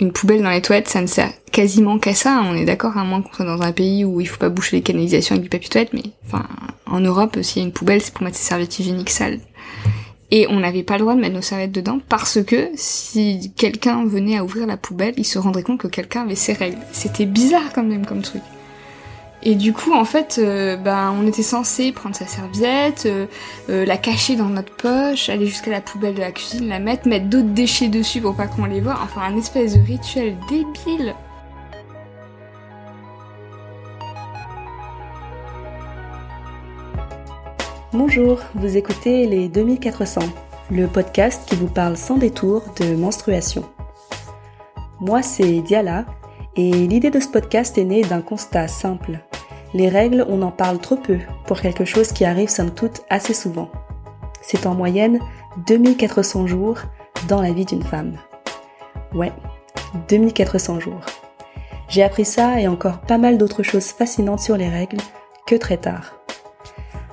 une poubelle dans les toilettes, ça ne sert quasiment qu'à ça. On est d'accord, à moins qu'on soit dans un pays où il faut pas boucher les canalisations avec du papier toilette, mais en Europe, s'il y a une poubelle, c'est pour mettre ses serviettes hygiéniques sales. Et on n'avait pas le droit de mettre nos serviettes dedans parce que si quelqu'un venait à ouvrir la poubelle, il se rendrait compte que quelqu'un avait ses règles. C'était bizarre quand même comme truc. Et du coup, en fait, euh, ben, on était censé prendre sa serviette, euh, euh, la cacher dans notre poche, aller jusqu'à la poubelle de la cuisine, la mettre, mettre d'autres déchets dessus pour pas qu'on les voit. Enfin, un espèce de rituel débile. Bonjour, vous écoutez les 2400, le podcast qui vous parle sans détour de menstruation. Moi, c'est Diala, et l'idée de ce podcast est née d'un constat simple. Les règles, on en parle trop peu pour quelque chose qui arrive somme toute assez souvent. C'est en moyenne 2400 jours dans la vie d'une femme. Ouais, 2400 jours. J'ai appris ça et encore pas mal d'autres choses fascinantes sur les règles que très tard.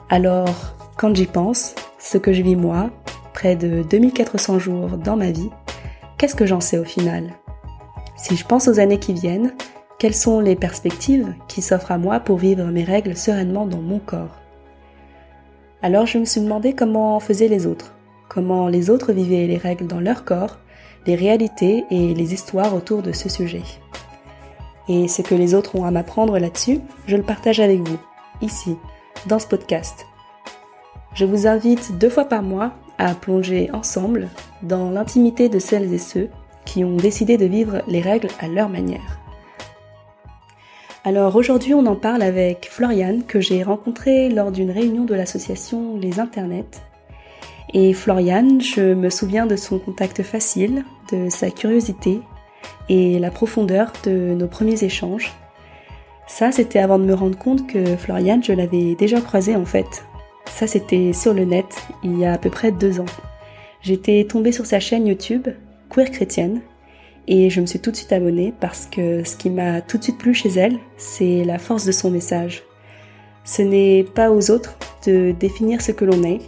Alors, quand j'y pense, ce que je vis moi, près de 2400 jours dans ma vie, qu'est-ce que j'en sais au final? Si je pense aux années qui viennent, quelles sont les perspectives qui s'offrent à moi pour vivre mes règles sereinement dans mon corps? Alors je me suis demandé comment faisaient les autres, comment les autres vivaient les règles dans leur corps, les réalités et les histoires autour de ce sujet. Et ce que les autres ont à m'apprendre là-dessus, je le partage avec vous, ici, dans ce podcast. Je vous invite deux fois par mois à plonger ensemble dans l'intimité de celles et ceux qui ont décidé de vivre les règles à leur manière. Alors aujourd'hui on en parle avec Floriane que j'ai rencontrée lors d'une réunion de l'association Les Internets. Et Floriane, je me souviens de son contact facile, de sa curiosité et la profondeur de nos premiers échanges ça, c'était avant de me rendre compte que Floriane, je l'avais déjà croisée en fait. Ça, c'était sur le net, il y a à peu près deux ans. J'étais tombée sur sa chaîne YouTube, Queer Chrétienne, et je me suis tout de suite abonnée parce que ce qui m'a tout de suite plu chez elle, c'est la force de son message. Ce n'est pas aux autres de définir ce que l'on est,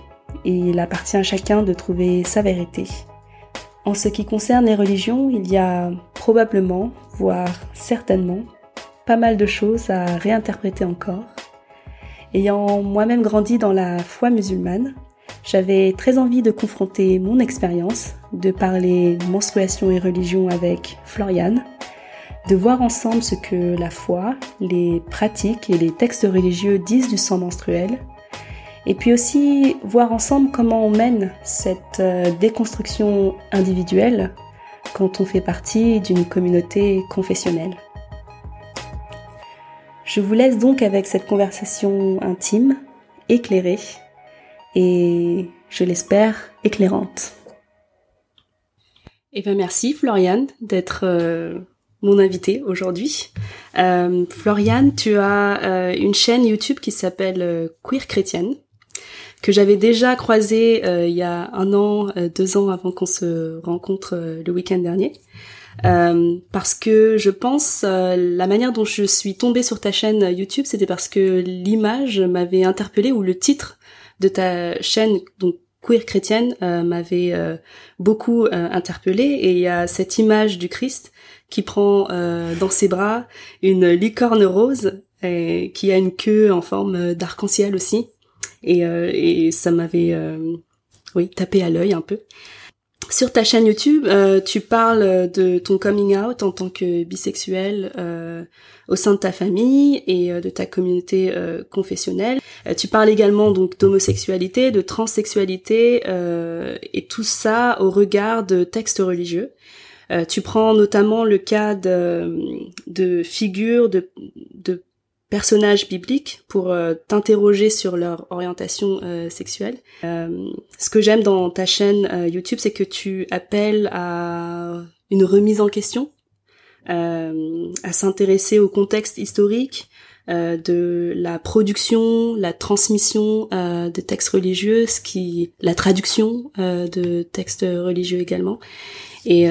et il appartient à chacun de trouver sa vérité. En ce qui concerne les religions, il y a probablement, voire certainement, pas mal de choses à réinterpréter encore. Ayant moi-même grandi dans la foi musulmane, j'avais très envie de confronter mon expérience, de parler menstruation et religion avec Floriane, de voir ensemble ce que la foi, les pratiques et les textes religieux disent du sang menstruel, et puis aussi voir ensemble comment on mène cette euh, déconstruction individuelle quand on fait partie d'une communauté confessionnelle. Je vous laisse donc avec cette conversation intime, éclairée et, je l'espère, éclairante. Eh bien merci Floriane d'être euh, mon invitée aujourd'hui. Euh, Floriane, tu as euh, une chaîne YouTube qui s'appelle Queer Chrétienne que j'avais déjà croisée il y a un an, deux ans avant qu'on se rencontre le week-end dernier. Euh, parce que je pense euh, la manière dont je suis tombée sur ta chaîne YouTube, c'était parce que l'image m'avait interpellée ou le titre de ta chaîne, donc queer chrétienne, euh, m'avait beaucoup interpellée. Et il y a cette image du Christ qui prend dans ses bras une licorne rose et qui a une queue en forme d'arc-en-ciel aussi. Et, et ça m'avait oui tapé à l'œil un peu. Sur ta chaîne YouTube, euh, tu parles de ton coming out en tant que bisexuel euh, au sein de ta famille et euh, de ta communauté confessionnelle. tu parles également donc d'homosexualité, de transsexualité et tout ça au regard de textes religieux. tu prends notamment le cas de, de figures de, de personnages bibliques pour euh, t'interroger sur leur orientation euh, sexuelle. Euh, ce que j'aime dans ta chaîne YouTube, c'est que tu appelles à une remise en question, à s'intéresser au contexte historique, de la production, la transmission de textes religieux, ce qui, la traduction de textes religieux également. Et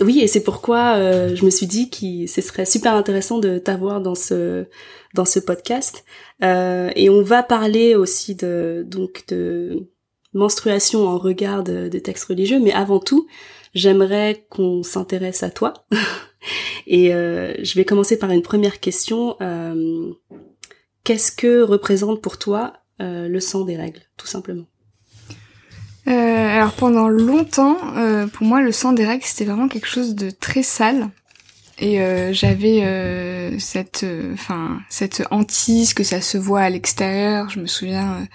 oui, et c'est pourquoi euh, je me suis dit que ce serait super intéressant de t'avoir dans ce dans ce podcast. Euh, et on va parler aussi de donc de menstruation en regard de, textes religieux, mais avant tout, j'aimerais qu'on s'intéresse à toi. Et euh, je vais commencer par une première question. Qu'est-ce que représente pour toi le sang des règles, tout simplement? Euh, Alors pendant longtemps, euh, pour moi, le sang des règles, c'était vraiment quelque chose de très sale. Et euh, j'avais euh, cette, enfin, cette hantise que ça se voit à l'extérieur. Je me souviens,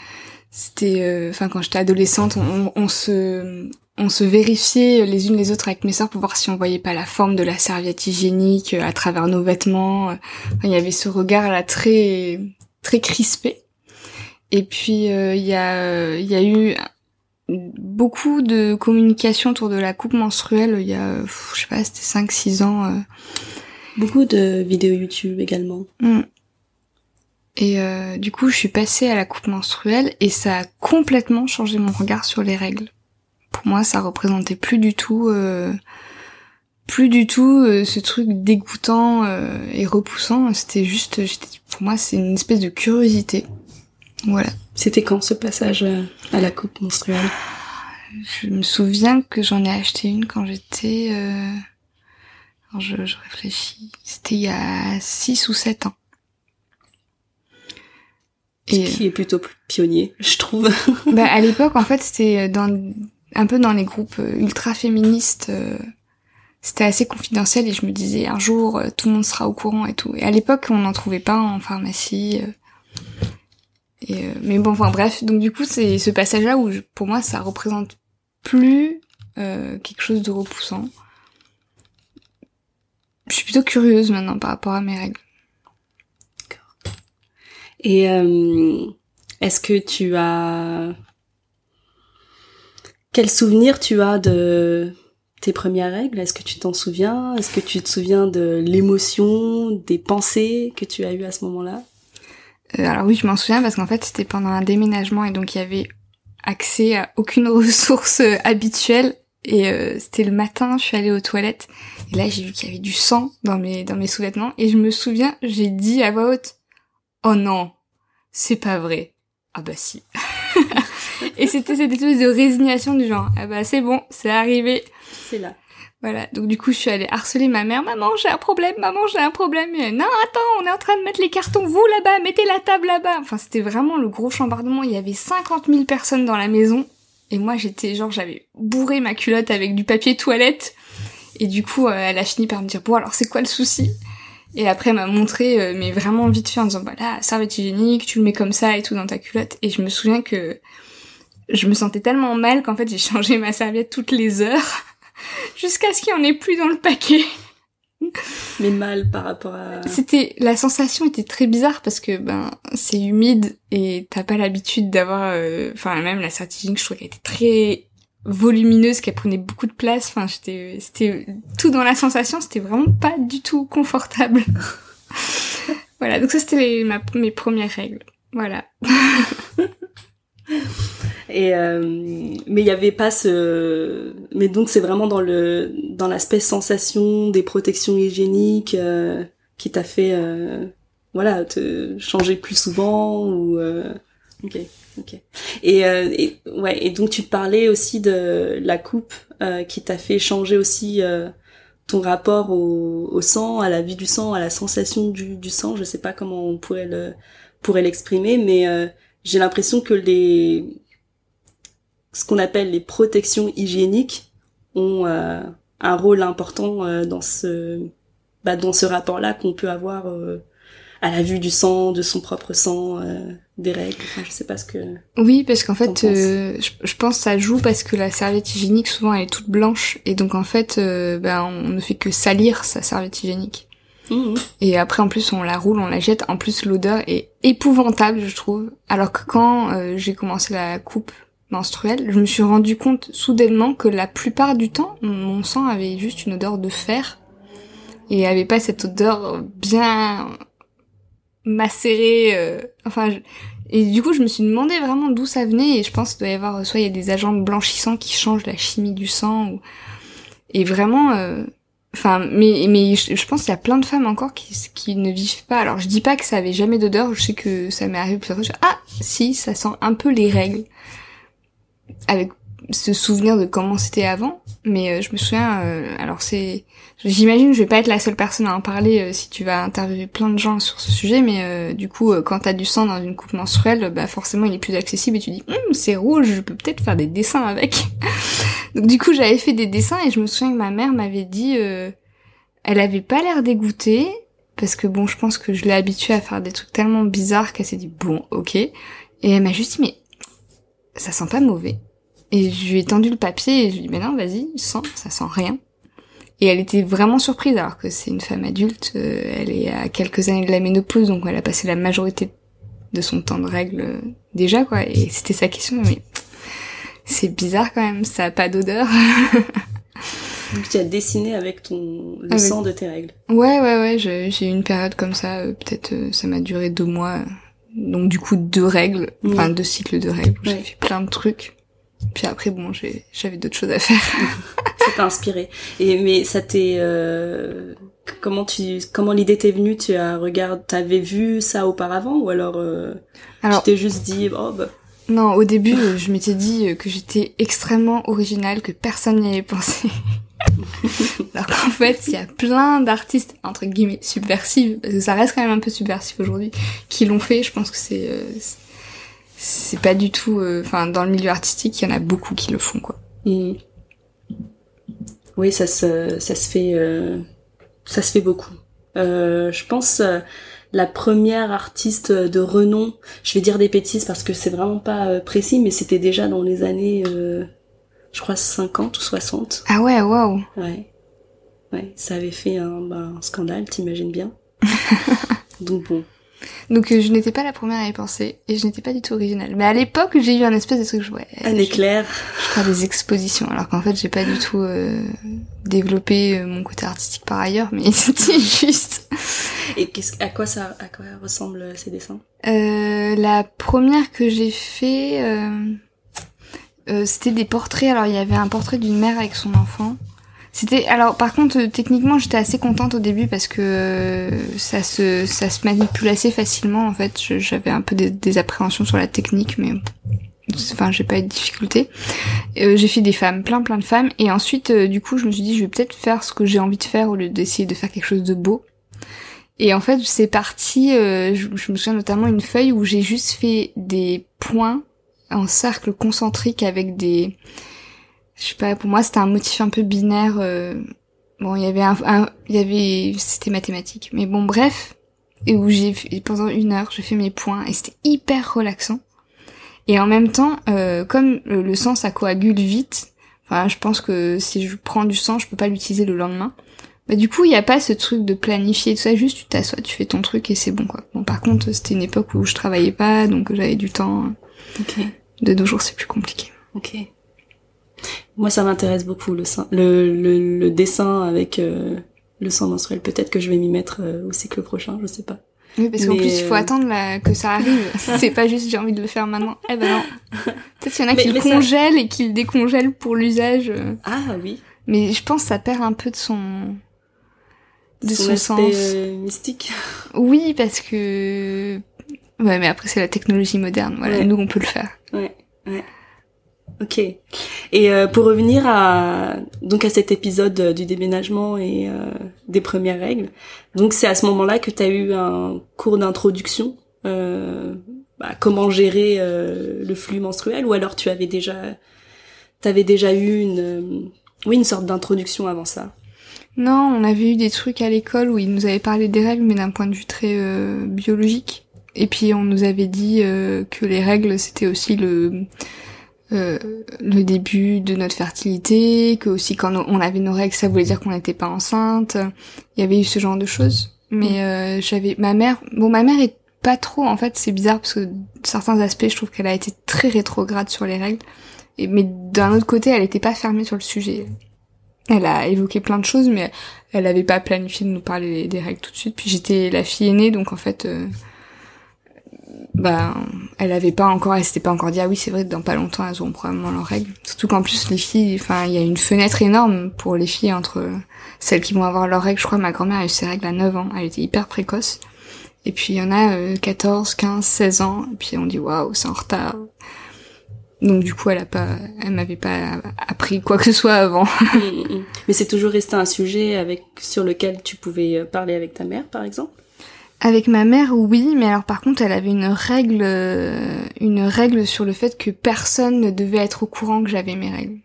c'était, enfin, quand j'étais adolescente, on, on, se, on se vérifiait les unes les autres avec mes sœurs pour voir si on voyait pas la forme de la serviette hygiénique à travers nos vêtements. il y avait ce regard là très très crispé. Et puis il y a il y a eu beaucoup de communication autour de la coupe menstruelle il y a, je sais pas, c'était 5-6 ans. Euh. Beaucoup de vidéos YouTube également. Mm. Et euh, du coup, je suis passée à la coupe menstruelle et ça a complètement changé mon regard sur les règles. Pour moi, ça représentait plus du tout, euh, plus du tout euh, ce truc dégoûtant et repoussant. C'était juste, pour moi, c'est une espèce de curiosité. Voilà. C'était quand ce passage euh, à la coupe menstruelle Je me souviens que j'en ai acheté une quand j'étais... Euh... Alors je, je réfléchis. C'était il y a 6 ou 7 ans. Et... Ce qui est plutôt pionnier, je trouve. bah, à l'époque, en fait, c'était dans un peu dans les groupes euh, ultra féministes. Euh, c'était assez confidentiel et je me disais un jour tout le monde sera au courant et tout. Et à l'époque, on n'en trouvait pas en pharmacie. Euh, mais bon, enfin bref, donc du coup c'est ce passage-là où pour moi ça représente plus euh, quelque chose de repoussant. Je suis plutôt curieuse maintenant par rapport à mes règles. D'accord. Et euh, est-ce que tu as quel souvenir tu as de tes premières règles? Est-ce que tu t'en souviens? Est-ce que tu te souviens de l'émotion, des pensées que tu as eues à ce moment-là? Euh, alors oui, je m'en souviens parce qu'en fait c'était pendant un déménagement et donc il y avait accès à aucune ressource euh, habituelle et euh, c'était le matin, je suis allée aux toilettes et là j'ai vu qu'il y avait du sang dans mes dans mes sous-vêtements et je me souviens, j'ai dit à voix haute "Oh non, c'est pas vrai." Ah bah si. et c'était cette espèce de résignation du genre "Ah bah c'est bon, c'est arrivé." C'est là. Voilà, donc du coup je suis allée harceler ma mère, maman j'ai un problème, maman j'ai un problème, non attends on est en train de mettre les cartons, vous là-bas, mettez la table là-bas. Enfin c'était vraiment le gros chambardement, il y avait 50 000 personnes dans la maison, et moi j'étais genre j'avais bourré ma culotte avec du papier toilette, et du coup euh, elle a fini par me dire bon alors c'est quoi le souci? Et après elle m'a montré euh, mais vraiment vite fait en disant voilà serviette hygiénique, tu le mets comme ça et tout dans ta culotte, et je me souviens que je me sentais tellement mal qu'en fait j'ai changé ma serviette toutes les heures jusqu'à ce qu'il n'y en ait plus dans le paquet. Mais mal par rapport à... C'était, la sensation était très bizarre parce que, ben, c'est humide et t'as pas l'habitude d'avoir, euh, enfin, même la certitude, je trouvais qu'elle était très volumineuse, qu'elle prenait beaucoup de place, enfin, j'étais, c'était, tout dans la sensation, c'était vraiment pas du tout confortable. voilà, donc ça c'était mes premières règles. Voilà. Et euh, mais il y avait pas ce. Mais donc c'est vraiment dans le dans l'aspect sensation des protections hygiéniques euh, qui t'a fait euh, voilà te changer plus souvent ou. Ok, ok. Et, et, ouais et donc tu parlais aussi de la coupe qui t'a fait changer aussi ton rapport au, au, sang, à la vie du sang, à la sensation du, du sang. Je sais pas comment on pourrait le pourrait l'exprimer, mais j'ai l'impression que les ce qu'on appelle les protections hygiéniques ont euh, un rôle important euh, dans ce bah, dans ce rapport-là qu'on peut avoir euh, à la vue du sang, de son propre sang, des règles. Enfin, je sais pas ce que. Oui, parce qu'en fait, je, je, pense que ça joue parce que la serviette hygiénique souvent elle est toute blanche et donc en fait, bah, on ne fait que salir sa serviette hygiénique. Mmh. Et après, en plus, on la roule, on la jette. En plus, l'odeur est épouvantable, je trouve. Alors que quand j'ai commencé la coupe menstruelle, je me suis rendu compte soudainement que la plupart du temps, mon sang avait juste une odeur de fer et avait pas cette odeur bien macérée. Euh, enfin, et du coup, je me suis demandé vraiment d'où ça venait et je pense qu'il doit y avoir soit il y a des agents blanchissants qui changent la chimie du sang ou et vraiment. Euh, enfin, mais mais je, pense qu'il y a plein de femmes encore qui qui ne vivent pas. Alors, je dis pas que ça avait jamais d'odeur. Je sais que ça m'est arrivé plusieurs fois. Ah, si, ça sent un peu les règles avec se souvenir de comment c'était avant, mais euh, je me souviens. euh, alors c'est, j'imagine, que je vais pas être la seule personne à en parler euh, si tu vas interviewer plein de gens sur ce sujet, mais du coup, quand t'as du sang dans une coupe menstruelle, bah forcément, il est plus accessible et tu dis, Hum, c'est rouge, je peux peut-être faire des dessins avec. Donc du coup, j'avais fait des dessins et je me souviens que ma mère m'avait dit, elle avait pas l'air dégoûtée parce que bon, je pense que je l'ai habituée à faire des trucs tellement bizarres qu'elle s'est dit bon, ok. Et elle m'a juste dit mais ça sent pas mauvais. Et je lui ai tendu le papier et je lui ai dit mais non, vas-y, sens, ça sent rien. Et elle était vraiment surprise alors que c'est une femme adulte, euh, elle est à quelques années de la ménopause donc elle a passé la majorité de son temps de règle euh, déjà quoi. Et c'était sa question mais c'est bizarre quand même, ça a pas d'odeur. Donc tu as dessiné avec ton le Avec- sang de tes règles. Ouais, ouais, ouais, j'ai eu une période comme ça, euh, peut-être ça m'a duré deux mois. Donc du coup deux règles, enfin deux cycles de règles, j'ai fait plein de trucs. Puis après, bon, j'avais d'autres choses à faire. Ça t'a inspiré. Et mais ça t'est euh, comment tu comment l'idée t'est venue? Tu as regardé, t'avais vu ça auparavant ou alors, euh, Alors- tu t'es juste dit oh bah Non, au début, je m'étais dit que j'étais extrêmement originale, que personne n'y avait pensé. Alors qu'en fait, il y a plein d'artistes, entre guillemets, subversives, parce que ça reste quand même un peu subversif aujourd'hui, qui l'ont fait. Je pense que c'est... euh, c'est- pas du tout... euh, Enfin, dans le milieu artistique, il y en a beaucoup qui le font, quoi. hmm. oui ça se ça se fait euh, ça se fait beaucoup. Euh, je pense euh, la première artiste de renom, je vais dire des bêtises parce que c'est vraiment pas précis, mais c'était déjà dans les années, je crois 50 ou 60. Ah ouais, waouh Ouais. Ouais, ça avait fait un, bah, un scandale, t'imagines bien. Donc bon. Donc euh, je n'étais pas la première à y penser, et je n'étais pas du tout originale. Mais à l'époque, j'ai eu un espèce de truc, je- ouais, Un éclair. je ferais des expositions, alors qu'en fait, j'ai pas du tout euh, développé euh, mon côté artistique par ailleurs, mais c'était juste... Et qu'est-ce, à quoi ça, à quoi ressemblent euh, ces dessins? Euh, la première que j'ai fait, euh, c'était des portraits. Alors il y avait un portrait d'une mère avec son enfant. C'était alors par contre euh, techniquement j'étais assez contente au début parce que euh, ça se ça se manipule assez facilement en fait. J'avais un peu des, des appréhensions sur la technique mais enfin j'ai pas eu de difficulté. Euh, j'ai fait des femmes, plein plein de femmes et ensuite euh, du coup je me suis dit je vais peut-être faire ce que j'ai envie de faire au lieu d'essayer de faire quelque chose de beau. Et en fait, c'est parti, euh, je, je me souviens notamment une feuille où j'ai juste fait des points en cercle concentrique avec des... Je sais pas, pour moi c'était un motif un peu binaire. euh, bon, il y avait un... il y avait... C'était mathématique. Mais bon, bref. Et où j'ai pendant une heure, j'ai fait mes points et c'était hyper relaxant. Et en même temps, euh, comme le, sang ça coagule vite, enfin je pense que si je prends du sang, je peux pas l'utiliser le lendemain. Bah du coup, il y a pas ce truc de planifier tout ça, juste tu t'assois, tu fais ton truc et c'est bon quoi. Bon par contre, c'était une époque où je travaillais pas, donc j'avais du temps. Ok. De nos jours, c'est plus compliqué. Ok. Moi, ça m'intéresse beaucoup le, sein, le, le, le dessin avec euh, le sang menstruel. Peut-être que je vais m'y mettre euh, au cycle prochain, je sais pas. Oui, parce qu'en Mais, plus, il faut euh, attendre là, que ça arrive. c'est pas juste j'ai envie de le faire maintenant. Eh ben non. Peut-être qu'il y en a Mais- qui le ça- congèlent et qui le décongèlent pour l'usage. euh. Ah oui. Mais je pense que ça perd un peu de son de son, aspect, sens. euh, mystique. Oui, parce que ouais, mais après c'est la technologie moderne. Voilà, Ouais. nous on peut le faire. Ouais, ouais. Ok. Et euh, pour revenir à donc à cet épisode euh, du déménagement et euh, des premières règles, donc c'est à ce moment-là que tu as eu un cours d'introduction, euh, bah, comment gérer euh, le flux menstruel, ou alors tu avais déjà, t'avais déjà eu une, oui, une sorte d'introduction avant ça? Non, on avait eu des trucs à l'école où ils nous avaient parlé des règles, mais d'un point de vue très biologique. Et puis on nous avait dit euh, que les règles c'était aussi le euh, le début de notre fertilité, que aussi quand on avait nos règles ça voulait dire qu'on n'était pas enceinte. Il y avait eu ce genre de choses. Mais euh, j'avais ma mère, bon ma mère est pas trop en fait c'est bizarre parce que certains aspects je trouve qu'elle a été très rétrograde sur les règles. Et, mais d'un autre côté elle était pas fermée sur le sujet. Elle a évoqué plein de choses, mais elle avait pas planifié de nous parler des règles tout de suite. Puis j'étais la fille aînée, donc en fait, euh, bah, elle avait pas encore, elle s'était pas encore dit ah oui c'est vrai dans pas longtemps elles auront probablement leurs règles. Surtout qu'en plus les filles, enfin il y a une fenêtre énorme pour les filles entre celles qui vont avoir leurs règles. Je crois ma grand-mère a eu ses règles à 9 ans, elle était hyper précoce. Et puis il y en a euh, 14, 15, 16 ans, et puis on dit waouh c'est en retard. Donc du coup, elle a pas, elle m'avait pas appris quoi que ce soit avant. Mm, mm. Mais c'est toujours resté un sujet avec sur lequel tu pouvais euh, parler avec ta mère, par exemple? Avec ma mère, oui, mais alors par contre, elle avait une règle, euh, une règle sur le fait que personne ne devait être au courant que j'avais mes règles.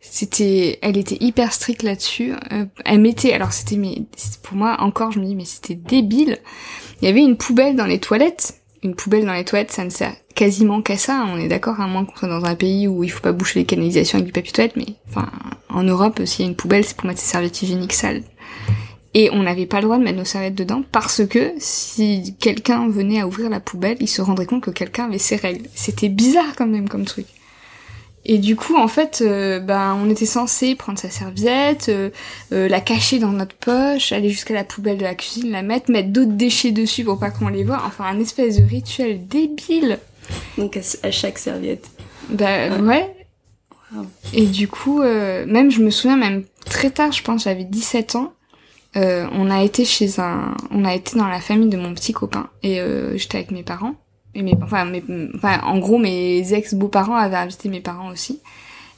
C'était, elle était hyper stricte là-dessus. Euh, elle mettait, alors c'était, mais pour moi encore, je me dis, mais c'était débile. Il y avait une poubelle dans les toilettes. Une poubelle dans les toilettes, ça ne sert quasiment qu'à ça. On est d'accord, à moins qu'on soit dans un pays où il faut pas boucher les canalisations avec du papier toilette, mais enfin, en Europe, s'il y a une poubelle, c'est pour mettre ses serviettes hygiéniques sales. Et on n'avait pas le droit de mettre nos serviettes dedans parce que si quelqu'un venait à ouvrir la poubelle, il se rendrait compte que quelqu'un avait ses règles. C'était bizarre quand même comme truc. Et du coup, en fait, euh, ben, on était censé prendre sa serviette, euh, euh, la cacher dans notre poche, aller jusqu'à la poubelle de la cuisine, la mettre, mettre d'autres déchets dessus pour pas qu'on les voit. Enfin, un espèce de rituel débile. Donc à, chaque serviette. Bah ouais. Et du coup, même je me souviens même très tard, je pense, j'avais 17 ans. On a été chez un, on a été dans la famille de mon petit copain et j'étais avec mes parents enfin, mes, enfin, en gros, mes ex-beaux-parents avaient invité mes parents aussi.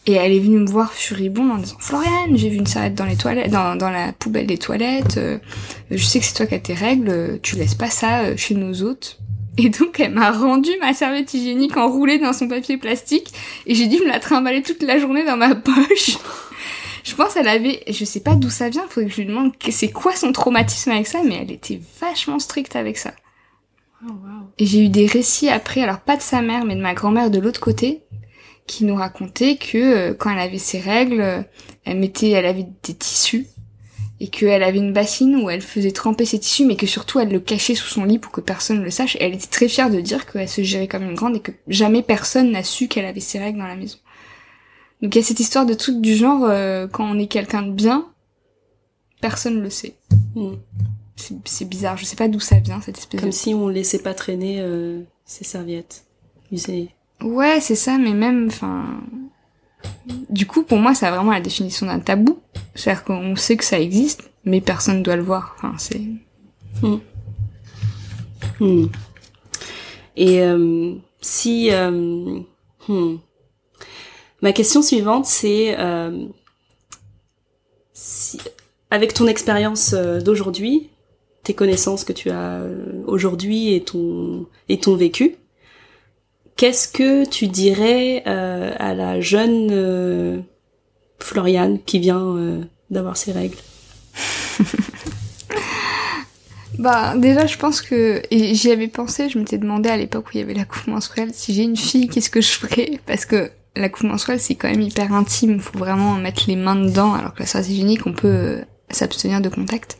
Et elle est venue me voir furibonde en disant Floriane, j'ai vu une serviette dans les toilettes, dans, la poubelle des toilettes. Euh, je sais que c'est toi qui as tes règles. Tu laisses pas ça euh, chez nos hôtes. Et donc elle m'a rendu ma serviette hygiénique enroulée dans son papier plastique et j'ai dû me la trimballer toute la journée dans ma poche. je pense elle avait, je sais pas d'où ça vient, faudrait que je lui demande c'est quoi son traumatisme avec ça, mais elle était vachement stricte avec ça. Oh, et j'ai eu des récits après, alors pas de sa mère, mais de ma grand-mère de l'autre côté, qui nous racontait que euh, quand elle avait ses règles, euh, elle mettait, elle avait des tissus et qu'elle avait une bassine où elle faisait tremper ses tissus, mais que surtout elle le cachait sous son lit pour que personne ne le sache. Et elle était très fière de dire qu'elle se gérait comme une grande et que jamais personne n'a su qu'elle avait ses règles dans la maison. Donc il y a cette histoire de truc du genre, euh, quand on est quelqu'un de bien, personne le sait. Hmm c'est bizarre, je sais pas d'où ça vient cette espèce Comme si on laissait pas traîner euh, ses serviettes usées. Ouais, c'est ça, mais même, enfin... Du coup, pour moi, c'est vraiment la définition d'un tabou. C'est-à-dire qu'on sait que ça existe, mais personne ne doit le voir. Enfin, c'est... Hmm. Hmm. Et euh, si... Euh, hmm. Ma question suivante, c'est... Si, avec ton expérience d'aujourd'hui, tes connaissances que tu as euh, aujourd'hui et ton et ton vécu. Qu'est-ce que tu dirais euh, à la jeune euh, Floriane qui vient d'avoir ses règles? Bah déjà je pense que j'y avais pensé, je m'étais demandé à l'époque où il y avait la coupe menstruelle si j'ai une fille qu'est-ce que je ferais? Parce que la coupe menstruelle c'est quand même hyper intime, faut vraiment mettre les mains dedans alors que la serviette hygiénique on peut s'abstenir de contact.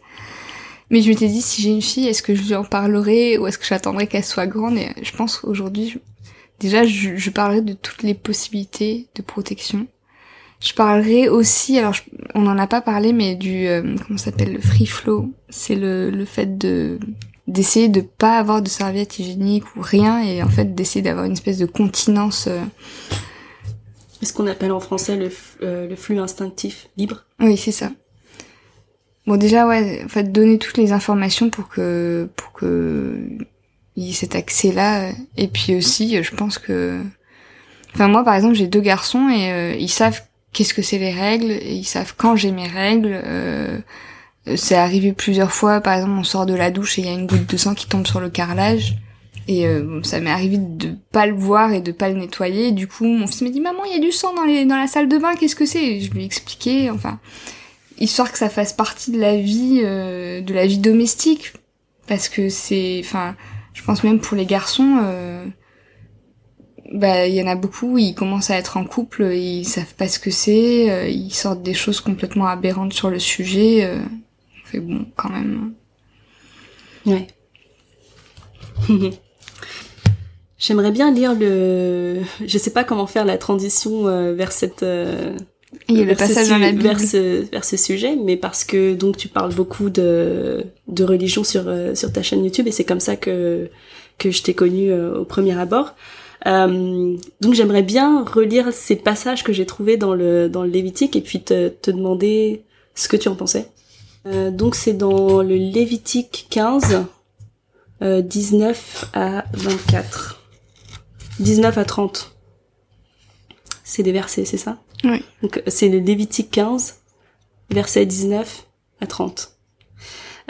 Mais je m'étais dit, si j'ai une fille, est-ce que je lui en parlerai ou est-ce que j'attendrai qu'elle soit grande? Et je pense qu'aujourd'hui, déjà, je, je, parlerai de toutes les possibilités de protection. Je parlerai aussi, alors on n'en a pas parlé, mais du euh, comment s'appelle le free flow. C'est le, le fait de d'essayer de pas avoir de serviette hygiénique ou rien et en fait d'essayer d'avoir une espèce de continence. Euh... Ce qu'on appelle en français le, euh, le flux instinctif libre. Oui, c'est ça. Bon déjà ouais, en fait donner toutes les informations pour que pour que il y ait cet accès là et puis aussi je pense que enfin moi par exemple j'ai deux garçons et euh, ils savent qu'est-ce que c'est les règles et ils savent quand j'ai mes règles euh, c'est arrivé plusieurs fois par exemple on sort de la douche et il y a une goutte de sang qui tombe sur le carrelage et euh, ça m'est arrivé de pas le voir et de pas le nettoyer. Du coup mon fils m'a dit maman il y a du sang dans les dans la salle de bain qu'est-ce que c'est? Je lui ai expliqué enfin histoire que ça fasse partie de la vie euh, de la vie domestique. Parce que c'est enfin je pense même pour les garçons euh, bah il y en a beaucoup ils commencent à être en couple ils savent pas ce que c'est euh, ils sortent des choses complètement aberrantes sur le sujet euh, bon quand même ouais J'aimerais bien lire le. Je sais pas comment faire la transition vers cette il y a le passage dans la Bible. Vers ce, vers ce sujet, mais parce que donc tu parles beaucoup de, de religion sur, euh, sur ta chaîne YouTube et c'est comme ça que, que je t'ai connu euh, au premier abord. Euh, donc j'aimerais bien relire ces passages que j'ai trouvés dans le, dans le Lévitique et puis te, te demander ce que tu en pensais. Euh, donc c'est dans le Lévitique 15, 19 à 24. 19 à 30. c'est des versets, c'est ça? Oui. Donc c'est le Lévitique 15, verset 19 à 30.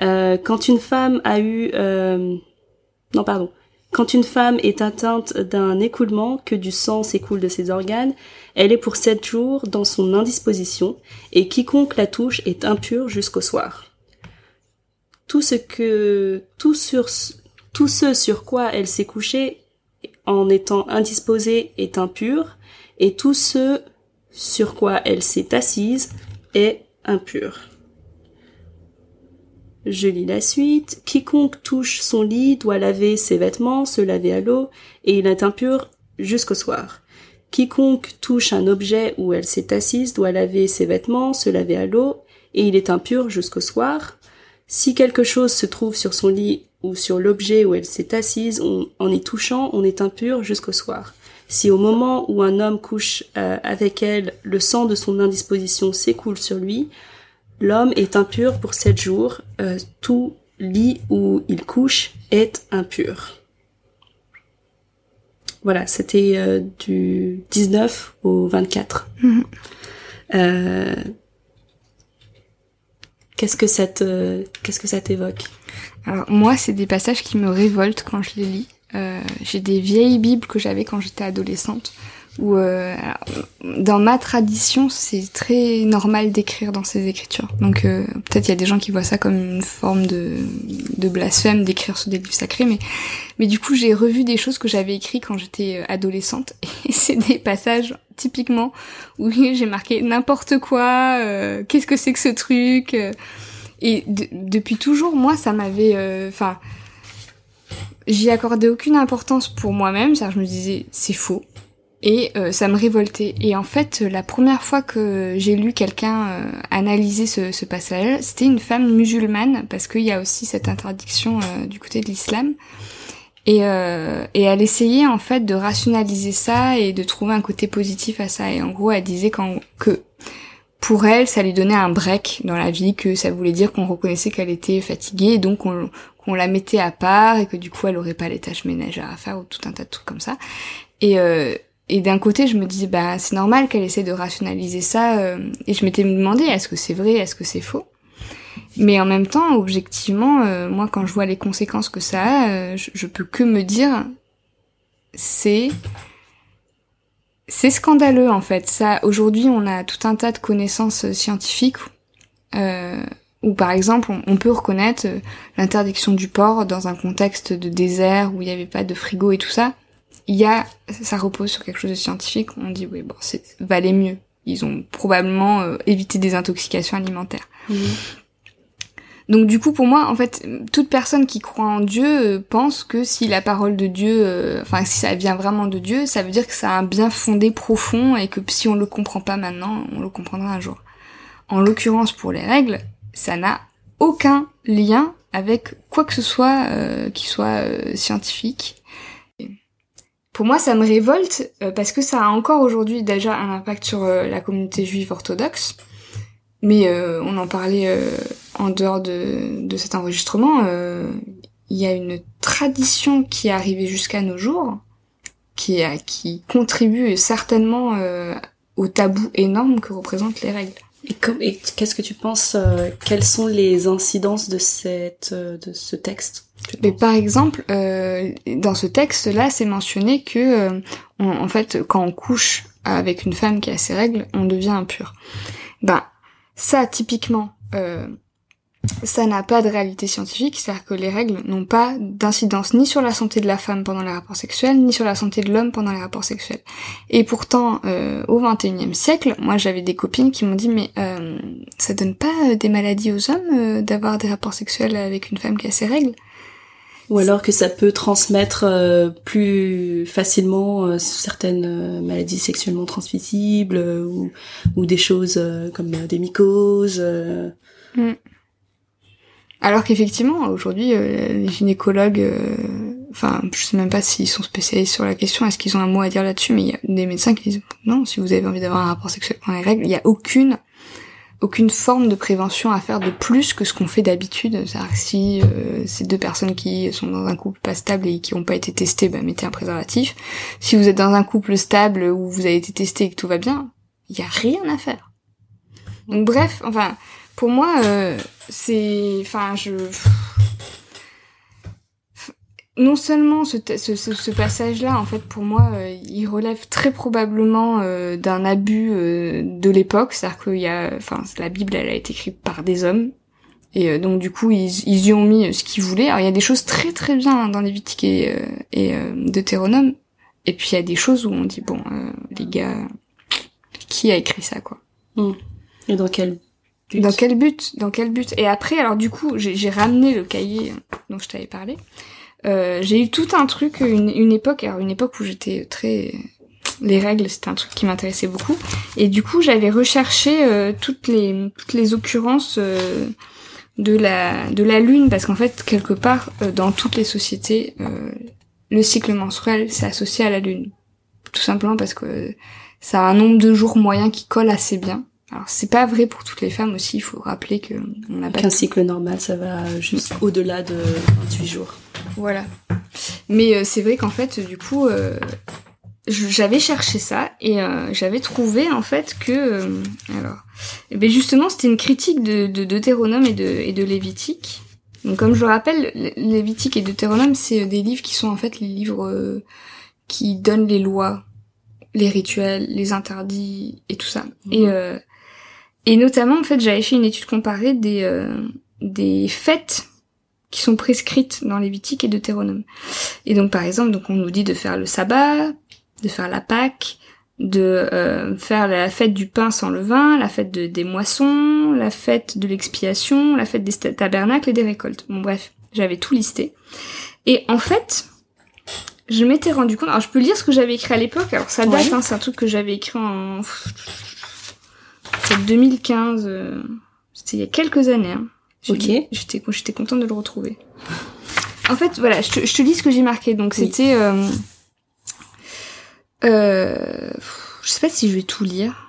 Euh, quand une femme a eu... Euh, non, pardon. Quand une femme est atteinte d'un écoulement, que du sang s'écoule de ses organes, elle est pour sept jours dans son indisposition, et quiconque la touche est impur jusqu'au soir. Tout ce que, tout sur, tout ce sur quoi elle s'est couchée en étant indisposée est impur, et tout ce sur quoi elle s'est assise est impur. Je lis la suite. Quiconque touche son lit doit laver ses vêtements, se laver à l'eau, et il est impur jusqu'au soir. Quiconque touche un objet où elle s'est assise doit laver ses vêtements, se laver à l'eau, et il est impur jusqu'au soir. Si quelque chose se trouve sur son lit ou sur l'objet où elle s'est assise, en y touchant, on est impur jusqu'au soir. Si au moment où un homme couche euh, avec elle, le sang de son indisposition s'écoule sur lui, l'homme est impur pour sept jours. Euh, tout lit où il couche est impur. Voilà, c'était euh, du 19 au 24. Mhm. Qu'est-ce que ça te, qu'est-ce que ça t'évoque? Alors moi, c'est des passages qui me révoltent quand je les lis. Euh, j'ai des vieilles bibles que j'avais quand j'étais adolescente où euh, dans ma tradition c'est très normal d'écrire dans ces écritures donc euh, peut-être il y a des gens qui voient ça comme une forme de, de blasphème d'écrire sur des livres sacrés mais mais du coup j'ai revu des choses que j'avais écrites quand j'étais euh, adolescente et c'est des passages typiquement où j'ai marqué n'importe quoi euh, qu'est-ce que c'est que ce truc euh. Et de- depuis toujours moi ça m'avait enfin j'y accordais aucune importance pour moi-même, c'est-à-dire je me disais c'est faux et euh, ça me révoltait. Et en fait, la première fois que j'ai lu quelqu'un euh, analyser ce, ce passage, c'était une femme musulmane parce qu'il y a aussi cette interdiction euh, du côté de l'islam. Et, euh, et elle essayait en fait de rationaliser ça et de trouver un côté positif à ça. Et en gros, elle disait qu'en- que pour elle, ça lui donnait un break dans la vie, que ça voulait dire qu'on reconnaissait qu'elle était fatiguée, donc qu'on la mettait à part et que du coup elle aurait pas les tâches ménagères à faire ou tout un tas de trucs comme ça. Et euh, d'un côté, je me disais bah c'est normal qu'elle essaie de rationaliser ça euh, et je m'étais demandé est-ce que c'est vrai, est-ce que c'est faux? Mais en même temps, objectivement, euh, moi quand je vois les conséquences que ça a, je, je peux que me dire c'est c'est scandaleux en fait. Ça aujourd'hui, on a tout un tas de connaissances scientifiques euh, où par exemple on, peut reconnaître euh, l'interdiction du porc dans un contexte de désert où il n'y avait pas de frigo et tout ça. Il y a, ça repose sur quelque chose de scientifique. On dit oui bon, c'est valait mieux. Ils ont probablement euh, évité des intoxications alimentaires. Donc du coup, pour moi, en fait, toute personne qui croit en Dieu euh, pense que si la parole de Dieu, euh, enfin si ça vient vraiment de Dieu, ça veut dire que ça a un bien fondé profond et que si on le comprend pas maintenant, on le comprendra un jour. En l'occurrence, pour les règles, ça n'a aucun lien avec quoi que ce soit euh, qui soit scientifique. Pour moi, ça me révolte parce que ça a encore aujourd'hui déjà un impact sur la communauté juive orthodoxe. Mais on en parlait en dehors de, de cet enregistrement. euh, Il y a une tradition qui est arrivée jusqu'à nos jours, qui, a, qui contribue certainement euh, au tabou énorme que représentent les règles. Et, et qu'est-ce que tu penses euh, Quelles sont les incidences de cette euh, de ce texte Mais par exemple, euh, dans ce texte-là, c'est mentionné que, euh, on- en fait, quand on couche avec une femme qui a ses règles, on devient impur. Ben, ça, typiquement, euh, ça n'a pas de réalité scientifique, c'est-à-dire que les règles n'ont pas d'incidence ni sur la santé de la femme pendant les rapports sexuels, ni sur la santé de l'homme pendant les rapports sexuels. Et pourtant, euh, au XXIe siècle, moi j'avais des copines qui m'ont dit mais euh, ça donne pas euh, des maladies aux hommes euh, d'avoir des rapports sexuels avec une femme qui a ses règles? Ou alors que ça peut transmettre euh, plus facilement euh, certaines euh, maladies sexuellement transmissibles euh, ou, ou des choses euh, comme des mycoses. euh. Alors qu'effectivement, aujourd'hui, euh, les gynécologues, euh, enfin, je sais même pas s'ils sont spécialisés sur la question, est-ce qu'ils ont un mot à dire là-dessus, mais il y a des médecins qui disent non, si vous avez envie d'avoir un rapport sexuel pendant les règles, il y a aucune aucune forme de prévention à faire de plus que ce qu'on fait d'habitude. C'est-à-dire que si euh, c'est deux personnes qui sont dans un couple pas stable et qui n'ont pas été testées, bah, mettez un préservatif. Si vous êtes dans un couple stable où vous avez été testé et que tout va bien, il y a rien à faire. Donc bref, enfin, pour moi, euh, c'est, enfin, je non seulement ce, ce, ce passage-là, en fait, pour moi, euh, il relève très probablement euh, d'un abus euh, de l'époque, c'est-à-dire qu'il y a, enfin, la Bible, elle a été écrite par des hommes, et donc du coup, ils, ils y ont mis ce qu'ils voulaient. Alors, il y a des choses très très bien dans Lévitique et, et Deutéronome, et puis il y a des choses où on dit bon, les gars, qui a écrit ça, quoi? Hmm. Et dans quel Dans quel but Dans quel but? Et après, alors du coup, j'ai ramené le cahier dont je t'avais parlé. Euh, j'ai eu tout un truc, une, une époque, alors une époque où j'étais très les règles, c'était un truc qui m'intéressait beaucoup. Et du coup, j'avais recherché euh, toutes les toutes les occurrences euh, de la de la lune parce qu'en fait, quelque part euh, dans toutes les sociétés, le cycle menstruel c'est associé à la lune. Tout simplement parce que ça a un nombre de jours moyen qui colle assez bien. Alors c'est pas vrai pour toutes les femmes aussi, il faut rappeler que on a pas qu'un cycle normal, ça va juste au-delà de 28 jours. Voilà. Mais euh, c'est vrai qu'en fait, du coup, euh, j'avais cherché ça et euh, j'avais trouvé en fait que alors, eh ben justement, c'était une critique de, de Deutéronome et de et de Lévitique. Donc comme je le rappelle, Lévitique et Deutéronome, c'est des livres qui sont en fait les livres qui donnent les lois, les rituels, les interdits et tout ça. Et mhm. Et notamment, en fait, j'avais fait une étude comparée des, euh, des fêtes qui sont prescrites dans Lévitique et Deutéronome. Et donc, par exemple, donc on nous dit de faire le sabbat, de faire la Pâque, de euh, faire la fête du pain sans levain, la fête des moissons, la fête de l'expiation, la fête des tabernacles et des récoltes. Bon bref, j'avais tout listé. Et en fait, je m'étais rendu compte. Alors je peux lire ce que j'avais écrit à l'époque. Alors ça date, hein, c'est un truc que j'avais écrit en c'est 2015. Euh, c'était il y a quelques années. Hein. Ok. J'étais, j'étais contente de le retrouver. En fait, voilà, je te, je te lis ce que j'ai marqué. Donc c'était, euh, euh, je sais pas si je vais tout lire.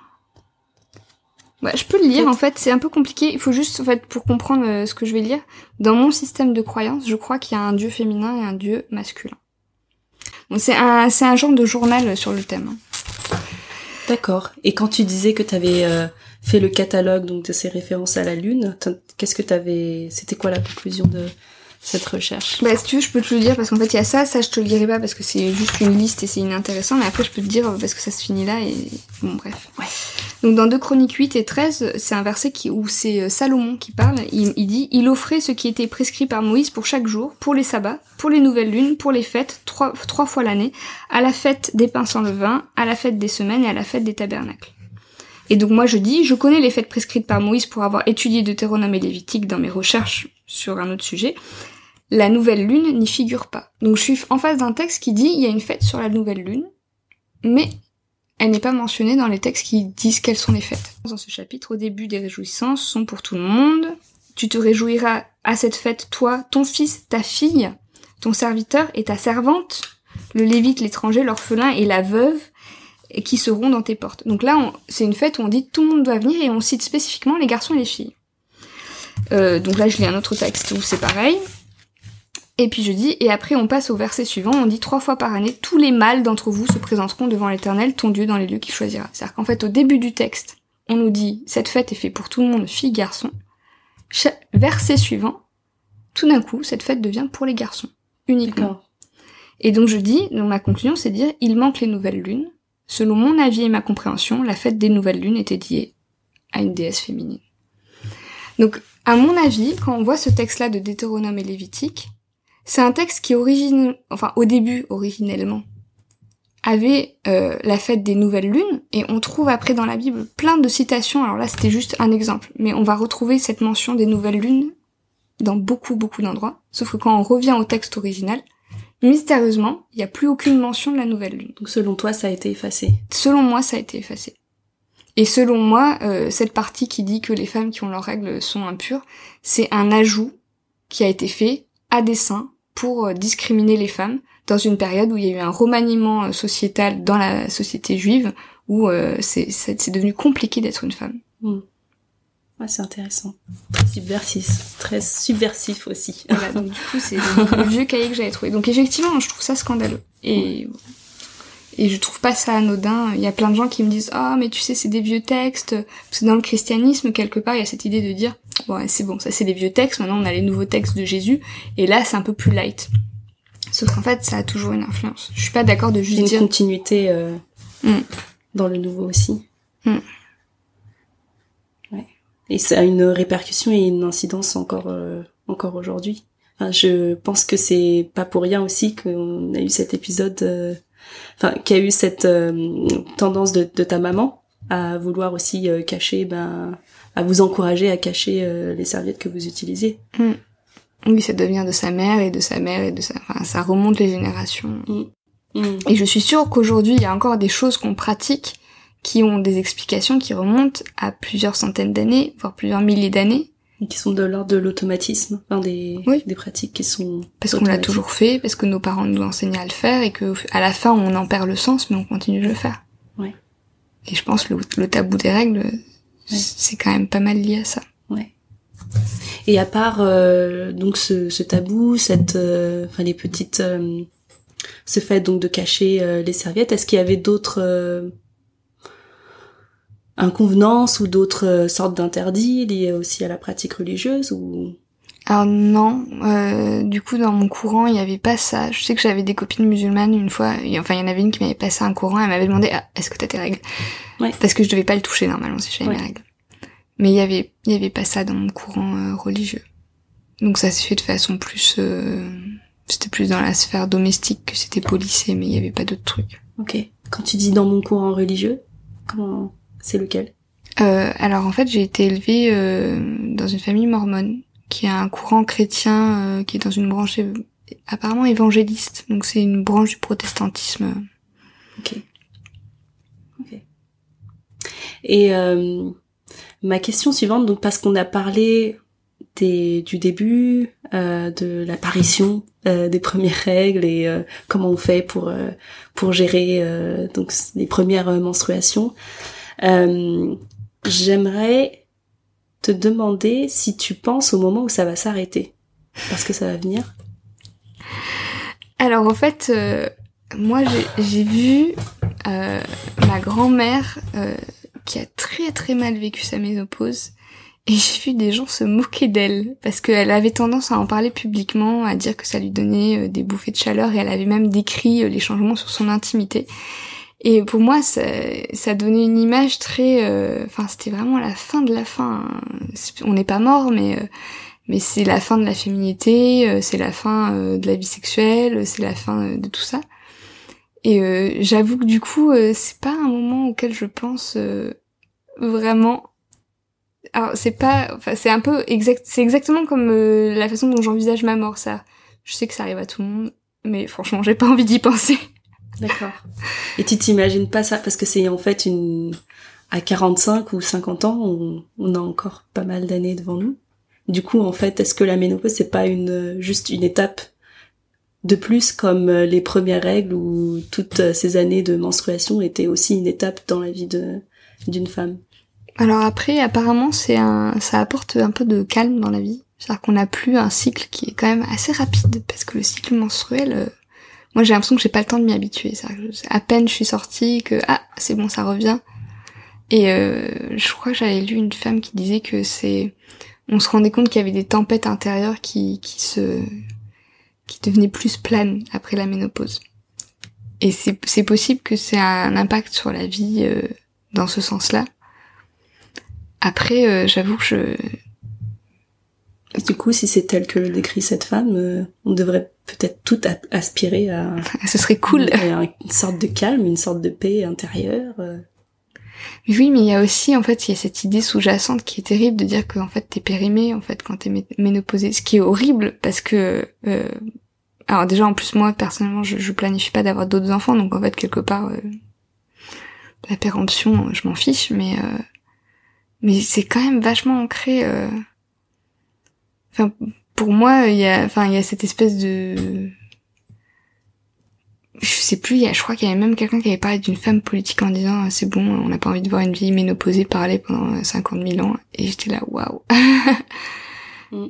Ouais, je peux le lire. En fait, c'est un peu compliqué. Il faut juste, en fait, pour comprendre euh, ce que je vais lire, dans mon système de croyance, je crois qu'il y a un dieu féminin et un dieu masculin. Bon, c'est un, c'est un genre de journal sur le thème. Hein. D'accord. Et quand tu disais que tu avais euh, fait le catalogue donc de ces références à la lune, qu'est-ce que tu c'était quoi la conclusion de cette recherche Bah si tu veux, je peux te le dire parce qu'en fait il y a ça, ça je te le dirai pas parce que c'est juste une liste et c'est inintéressant, mais après je peux te dire parce que ça se finit là et bon bref. Ouais. Donc dans 2 Chroniques 8 et 13, c'est un verset qui, où c'est euh, Salomon qui parle. Il, il, dit Il offrait ce qui était prescrit par Moïse pour chaque jour, pour les sabbats, pour les nouvelles lunes, pour les fêtes, trois, trois fois l'année, à la fête des pains sans levain, à la fête des semaines et à la fête des tabernacles. Et donc moi je dis, je connais les fêtes prescrites par Moïse pour avoir étudié Deutéronome et Lévitique dans mes recherches sur un autre sujet. La nouvelle lune n'y figure pas. Donc je suis en face d'un texte qui dit il y a une fête sur la nouvelle lune, mais elle n'est pas mentionnée dans les textes qui disent quelles sont les fêtes. Dans ce chapitre, au début, des réjouissances sont pour tout le monde. Tu te réjouiras à cette fête, toi, ton fils, ta fille, ton serviteur et ta servante, le lévite, l'étranger, l'orphelin et la veuve, qui seront dans tes portes. Donc là, c'est une fête où on dit tout le monde doit venir et on cite spécifiquement les garçons et les filles. Euh, donc là, je lis un autre texte où c'est pareil. Et puis je dis, et après on passe au verset suivant, on dit trois fois par année, tous les mâles d'entre vous se présenteront devant l'Éternel, ton Dieu, dans les lieux qu'il choisira. C'est-à-dire qu'en fait, au début du texte, on nous dit, cette fête est faite pour tout le monde, filles, garçons. verset suivant, tout d'un coup, cette fête devient pour les garçons, uniquement. Et donc je dis, donc ma conclusion, c'est de dire, il manque les nouvelles lunes. Selon mon avis et ma compréhension, la fête des nouvelles lunes était liée à une déesse féminine. Donc, à mon avis, quand on voit ce texte-là de Deutéronome et Lévitique, c'est un texte qui origine, enfin au début originellement, avait euh, la fête des nouvelles lunes, et on trouve après dans la Bible plein de citations, alors là c'était juste un exemple, mais on va retrouver cette mention des nouvelles lunes dans beaucoup beaucoup d'endroits, sauf que quand on revient au texte original, mystérieusement, il n'y a plus aucune mention de la nouvelle lune. Donc selon toi, ça a été effacé? Selon moi, ça a été effacé. Et selon moi, euh, cette partie qui dit que les femmes qui ont leurs règles sont impures, c'est un ajout qui a été fait à dessein pour euh, discriminer les femmes dans une période où il y a eu un remaniement euh, sociétal dans la société juive où euh, c'est devenu compliqué d'être une femme. Hmm. Ouais, c'est intéressant. Très subversif, très subversif aussi. Voilà, donc du coup, c'est le, vieux cahier que j'avais trouvé. Donc effectivement, je trouve ça scandaleux. Et, et je trouve pas ça anodin. Il y a plein de gens qui me disent, ah, mais tu sais, c'est des vieux textes. Parce que dans le christianisme, quelque part, il y a cette idée de dire, bon, c'est bon, ça c'est des vieux textes, maintenant on a les nouveaux textes de Jésus. Et là, c'est un peu plus light. Sauf qu'en fait, ça a toujours une influence. Je suis pas d'accord de juste une dire... continuité euh, mm. dans le nouveau aussi. Mm. Et ça a une répercussion et une incidence encore euh, encore aujourd'hui. Enfin, je pense que c'est pas pour rien aussi qu'on a eu cet épisode, euh, enfin, qu'il y a eu cette euh, tendance de, de, ta maman à vouloir aussi cacher, ben, à vous encourager à cacher les serviettes que vous utilisez. Mm. Oui, ça devient de sa mère et de sa mère et de sa, enfin, ça remonte les générations. Mm. Mm. Et je suis sûre qu'aujourd'hui, il y a encore des choses qu'on pratique qui ont des explications qui remontent à plusieurs centaines d'années, voire plusieurs milliers d'années. Et qui sont de l'ordre de l'automatisme, enfin des, des pratiques qui sont... Parce qu'on l'a toujours fait, parce que nos parents nous enseignaient à le faire, et que à la fin on en perd le sens, mais on continue de le faire. Ouais. Et je pense que le, tabou des règles, c'est quand même pas mal lié à ça. Ouais. Et à part euh, donc ce, ce, tabou, cette, euh, enfin les petites, euh, ce fait donc de cacher les serviettes, est-ce qu'il y avait d'autres inconvenances ou d'autres euh, sortes d'interdits liés aussi à la pratique religieuse ou alors non, euh, du coup dans mon courant il y avait pas ça. Je sais que j'avais des copines musulmanes une fois, et, enfin il y en avait une qui m'avait passé un courant, elle m'avait demandé ah, est-ce que t'as tes règles? Ouais. Parce que je devais pas le toucher normalement si j'avais mes règles. Mais il y avait il y avait pas ça dans mon courant euh, religieux. Donc ça s'est fait de façon plus euh, c'était plus dans la sphère domestique que c'était policé, mais il y avait pas d'autres trucs. Ok. Quand tu dis dans mon courant religieux, comment c'est lequel? Euh, Alors en fait, j'ai été élevée euh, dans une famille mormone qui a un courant chrétien euh, qui est dans une branche apparemment évangéliste. Donc c'est une branche du protestantisme. Ok. Ok. Et euh, ma question suivante, donc parce qu'on a parlé des, du début, euh, de l'apparition euh, des premières règles et euh, comment on fait pour pour gérer donc les premières menstruations. Euh, j'aimerais te demander si tu penses au moment où ça va s'arrêter, parce que ça va venir. Alors en fait, euh, moi j'ai vu euh, ma grand-mère qui a très très mal vécu sa ménopause et j'ai vu des gens se moquer d'elle parce qu'elle avait tendance à en parler publiquement, à dire que ça lui donnait des bouffées de chaleur et elle avait même décrit les changements sur son intimité. Et pour moi, ça, ça donnait une image très... Euh, enfin, c'était vraiment la fin de la fin. On n'est pas mort, mais... Euh, mais c'est la fin de la féminité, euh, c'est la fin de la vie sexuelle, c'est la fin de tout ça. Et j'avoue que du coup, c'est pas un moment auquel je pense vraiment. Alors c'est pas, enfin c'est un peu exact, c'est exactement comme la façon dont j'envisage ma mort. Ça, je sais que ça arrive à tout le monde, mais franchement, j'ai pas envie d'y penser. D'accord. Et tu t'imagines pas ça parce que c'est en fait une à 45 ou 50 ans, on, a encore pas mal d'années devant nous. Du coup, en fait, est-ce que la ménopause c'est pas une juste une étape de plus comme les premières règles ou toutes ces années de menstruation étaient aussi une étape dans la vie de d'une femme? Alors après, apparemment, c'est un ça apporte un peu de calme dans la vie. C'est-à-dire qu'on n'a plus un cycle qui est quand même assez rapide parce que le cycle menstruel euh, moi j'ai l'impression que j'ai pas le temps de m'y habituer. Ça. À peine je suis sortie que ah c'est bon ça revient. Et euh, je crois que j'avais lu une femme qui disait que c'est, on se rendait compte qu'il y avait des tempêtes intérieures qui qui se, qui devenaient plus planes après la ménopause. Et c'est c'est possible que c'est un impact sur la vie euh, dans ce sens-là. Après, euh, j'avoue que je du coup, si c'est tel que le décrit cette femme, euh, on devrait peut-être tout aspirer à... Ce serait cool. À une sorte de calme, une sorte de paix intérieure. Euh. Oui, mais il y a aussi, en fait, il y a cette idée sous-jacente qui est terrible de dire que, en fait, t'es périmée, en fait, quand t'es ménopausée. Ce qui est horrible, parce que... Euh... Alors déjà, en plus, moi, personnellement, je, je planifie pas d'avoir d'autres enfants, donc en fait, quelque part, euh, la péremption, je m'en fiche, mais... Mais c'est quand même vachement ancré... Enfin, pour moi, il y a, enfin, il y a cette espèce de, je sais plus, il y a, je crois qu'il y avait même quelqu'un qui avait parlé d'une femme politique en disant c'est bon, on n'a pas envie de voir une vieille ménopausée parler pendant 50 000 ans. Et j'étais là, waouh. Mm.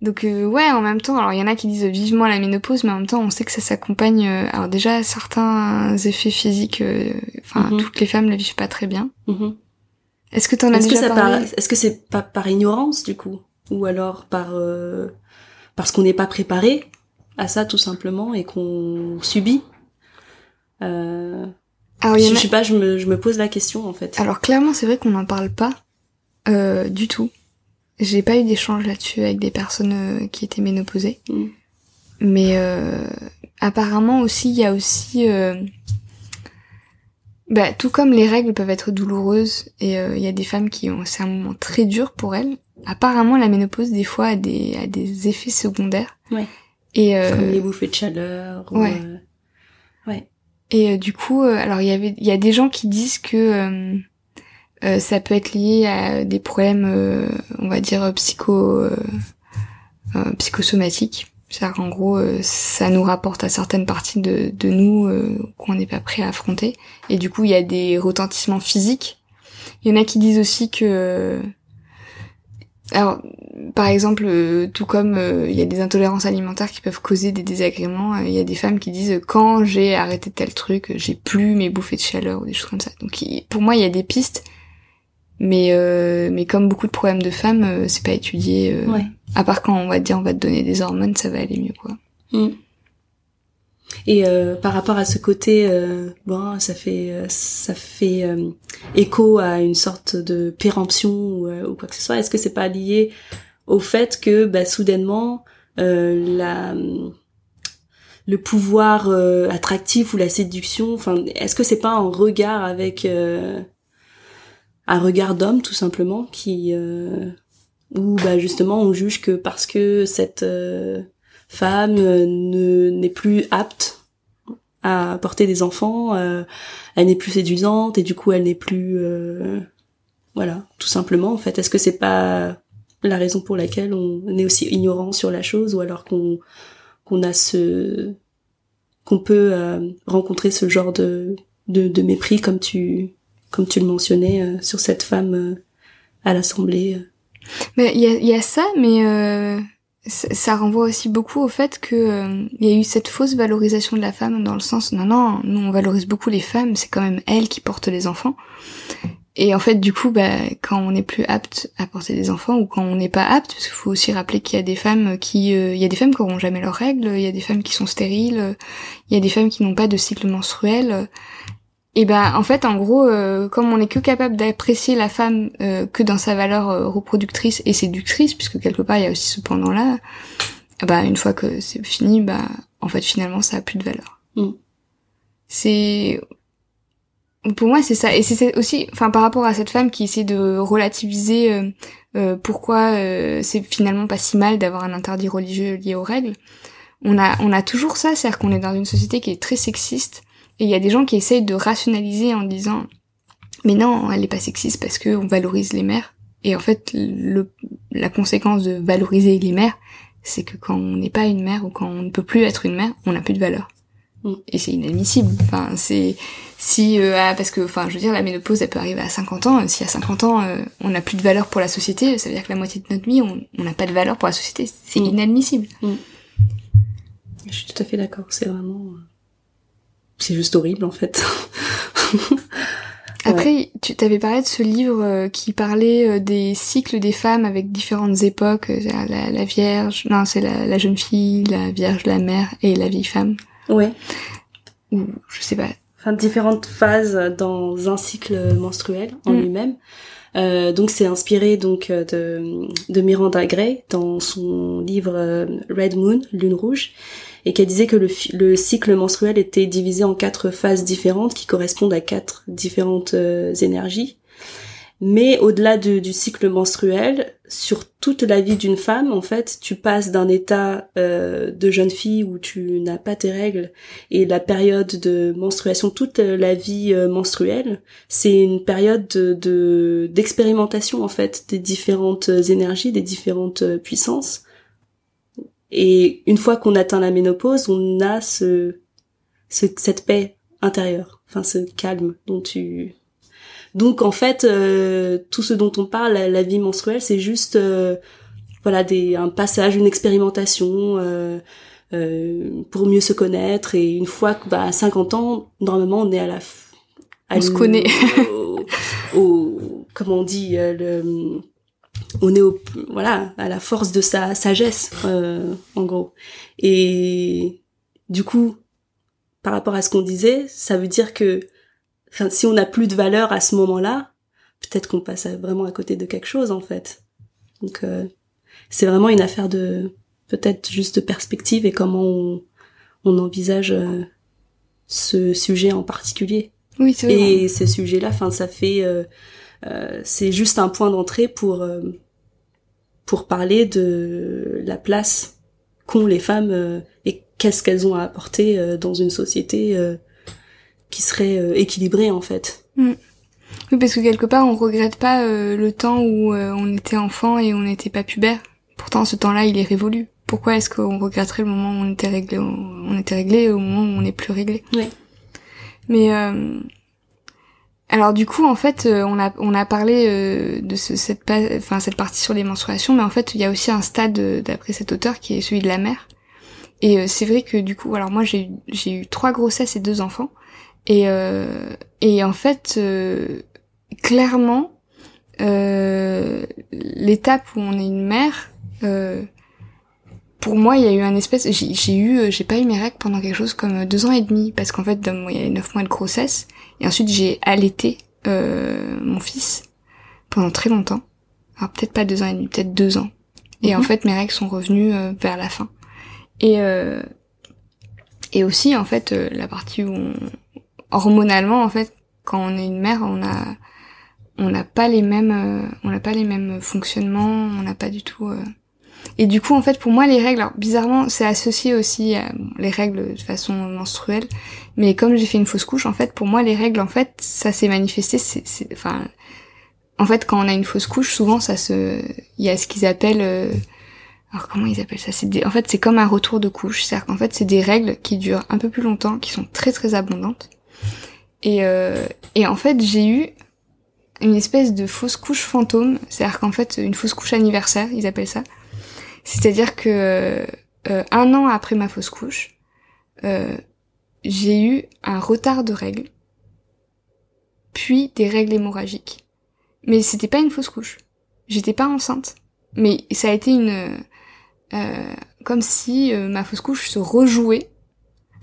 Donc euh, ouais, en même temps, alors il y en a qui disent vivement la ménopause, mais en même temps, on sait que ça s'accompagne. Euh, alors déjà certains effets physiques, euh, enfin mm-hmm. toutes les femmes ne vivent pas très bien. Mm-hmm. Est-ce que t'en as déjà parlé? Est-ce que c'est pas par ignorance du coup, ou alors par parce qu'on n'est pas préparé à ça tout simplement et qu'on subit euh... Alors, je, sais pas, je me, je me pose la question en fait. Alors clairement, c'est vrai qu'on n'en parle pas euh, du tout. J'ai pas eu d'échange là-dessus avec des personnes euh, qui étaient ménopausées. Mm. Mais euh, apparemment aussi, il y a aussi... Euh, bah, tout comme les règles peuvent être douloureuses et euh, il y a des femmes qui ont c'est un moment très dur pour elles. Apparemment, la ménopause des fois a des a des effets secondaires. Ouais. Et euh, comme les bouffées de chaleur. Ouais. ouais. Et du coup, alors il y avait il y a des gens qui disent que euh, ça peut être lié à des problèmes, euh, on va dire psycho, euh, psychosomatiques. C'est-à-dire en gros, ça nous rapporte à certaines parties de, de nous qu'on n'est pas prêt à affronter. Et du coup, il y a des retentissements physiques. Il y en a qui disent aussi que alors, par exemple, tout comme il y a des intolérances alimentaires qui peuvent causer des désagréments, il y a des femmes qui disent quand j'ai arrêté tel truc, j'ai plus mes bouffées de chaleur ou des choses comme ça. Donc, pour moi, il y a des pistes mais euh, mais comme beaucoup de problèmes de femmes, euh, c'est pas étudié. Euh, À part quand on va te dire on va te donner des hormones, ça va aller mieux quoi. Mm. Et euh, par rapport à ce côté, bon, ça fait ça fait écho à une sorte de péremption ou, ou quoi que ce soit. Est-ce que c'est pas lié au fait que bah, soudainement la le pouvoir attractif ou la séduction, enfin, est-ce que c'est pas un regard avec un regard d'homme tout simplement qui euh, où bah justement on juge que parce que cette euh, femme ne n'est plus apte à porter des enfants, euh, elle n'est plus séduisante et du coup elle n'est plus voilà tout simplement en fait. Est-ce que c'est pas la raison pour laquelle on est aussi ignorant sur la chose ou alors qu'on qu'on a ce qu'on peut rencontrer ce genre de, de, de mépris comme tu comme tu le mentionnais, euh, sur cette femme euh, à l'Assemblée. Euh. Mais il y a, y a, ça, mais ça renvoie aussi beaucoup au fait que il y a eu cette fausse valorisation de la femme dans le sens non non nous on valorise beaucoup les femmes c'est quand même elles qui portent les enfants. Et en fait du coup bah quand on n'est plus apte à porter des enfants ou quand on n'est pas apte parce qu'il faut aussi rappeler qu'il y a des femmes qui il y a des femmes qui auront jamais leurs règles il y a des femmes qui sont stériles il y a des femmes qui n'ont pas de cycle menstruel et ben en fait en gros euh, comme on n'est que capable d'apprécier la femme euh, que dans sa valeur euh, reproductrice et séductrice puisque quelque part il y a aussi ce pendant là bah une fois que c'est fini bah en fait finalement ça a plus de valeur mm. c'est pour moi c'est ça et c'est aussi enfin par rapport à cette femme qui essaie de relativiser pourquoi c'est finalement pas si mal d'avoir un interdit religieux lié aux règles on a on a toujours ça c'est-à-dire qu'on est dans une société qui est très sexiste et il y a des gens qui essayent de rationaliser en disant mais non, elle est pas sexiste parce que on valorise les mères. Et en fait, le, la conséquence de valoriser les mères, c'est que quand on n'est pas une mère ou quand on ne peut plus être une mère, on n'a plus de valeur. Mm. Et c'est inadmissible. Enfin, c'est si euh, ah, parce que enfin, je veux dire, la ménopause, elle peut arriver à 50 ans. Si à 50 ans, euh, on n'a plus de valeur pour la société, ça veut dire que la moitié de notre vie, on n'a pas de valeur pour la société. C'est mm. inadmissible. Mm. Je suis tout à fait d'accord. C'est vraiment euh, c'est juste horrible en fait. Après, tu t'avais parlé de ce livre euh, qui parlait euh, des cycles des femmes avec différentes époques, euh, la, la Vierge, non, c'est la, la, jeune fille, la Vierge, la mère et la vieille femme. Ouais. Ou je sais pas. Enfin, différentes phases dans un cycle menstruel en mm. lui-même. Euh, donc c'est inspiré donc de, de Miranda Gray dans son livre Red Moon, Lune rouge et qu'elle disait que le, cycle menstruel était divisé en quatre phases différentes qui correspondent à quatre différentes euh, énergies. Mais au-delà du cycle menstruel, sur toute la vie d'une femme, en fait, tu passes d'un état euh, de jeune fille où tu n'as pas tes règles et la période de menstruation, toute la vie euh, menstruelle, c'est une période de d'expérimentation en fait des différentes énergies, des différentes puissances et une fois qu'on atteint la ménopause, on a ce ce, cette paix intérieure, enfin ce calme dont tu donc en fait euh, tout ce dont on parle la, vie menstruelle c'est juste euh, voilà des un passage une expérimentation euh, euh, pour mieux se connaître. Et une fois que bah, à 50 ans normalement on est à la on se connaît. au, comment on dit le on est au, voilà à la force de sa sagesse en gros et du coup par rapport à ce qu'on disait, ça veut dire que, enfin, si on n'a plus de valeur à ce moment-là, peut-être qu'on passe vraiment à côté de quelque chose en fait. Donc euh, c'est vraiment une affaire de peut-être juste de perspective et comment on, on envisage euh, ce sujet en particulier. Oui, c'est. Et ce sujet-là, enfin, ça fait, euh, c'est juste un point d'entrée pour pour parler de la place qu'ont les femmes et qu'est-ce qu'elles ont à apporter euh, dans une société euh, qui serait euh, équilibrée en fait. Mm. Oui, parce que quelque part, on regrette pas le temps où on était enfant et on n'était pas pubère. Pourtant, ce temps-là, il est révolu. Pourquoi est-ce qu'on regretterait le moment où on était réglé, on était réglé au moment où on n'est plus réglé? Oui. Mais alors du coup, en fait, on a on a parlé de ce, cette enfin cette partie sur les menstruations, mais en fait, il y a aussi un stade d'après cet auteur qui est celui de la mère. Et euh, c'est vrai que du coup, alors moi j'ai j'ai eu trois grossesses et deux enfants, et euh, et en fait euh, clairement l'étape où on est une mère, pour moi il y a eu un espèce, j'ai eu j'ai pas eu mes règles pendant quelque chose comme deux ans et demi parce qu'en fait il y a eu neuf mois de grossesse et ensuite j'ai allaité mon fils pendant très longtemps, alors peut-être pas deux ans et demi, peut-être deux ans. Et en mhm. fait mes règles sont revenues vers la fin. Et euh, et aussi en fait euh, la partie où on, hormonalement en fait quand on est une mère on a on n'a pas les mêmes euh, on n'a pas les mêmes fonctionnements on n'a pas du tout et du coup en fait pour moi les règles alors bizarrement c'est associé aussi à les règles de façon menstruelle mais comme j'ai fait une fausse couche en fait pour moi les règles en fait ça s'est manifesté c'est enfin en fait quand on a une fausse couche souvent ça se il y a ce qu'ils appellent alors comment ils appellent ça? C'est des... en fait c'est comme un retour de couche, c'est-à-dire qu'en fait c'est des règles qui durent un peu plus longtemps, qui sont très très abondantes. Et euh... et en fait j'ai eu une espèce de fausse couche fantôme, c'est-à-dire qu'en fait une fausse couche anniversaire, ils appellent ça. C'est-à-dire que euh, un an après ma fausse couche, euh, j'ai eu un retard de règles, puis des règles hémorragiques. Mais c'était pas une fausse couche. J'étais pas enceinte. Mais ça a été une euh, comme si ma fausse couche se rejouait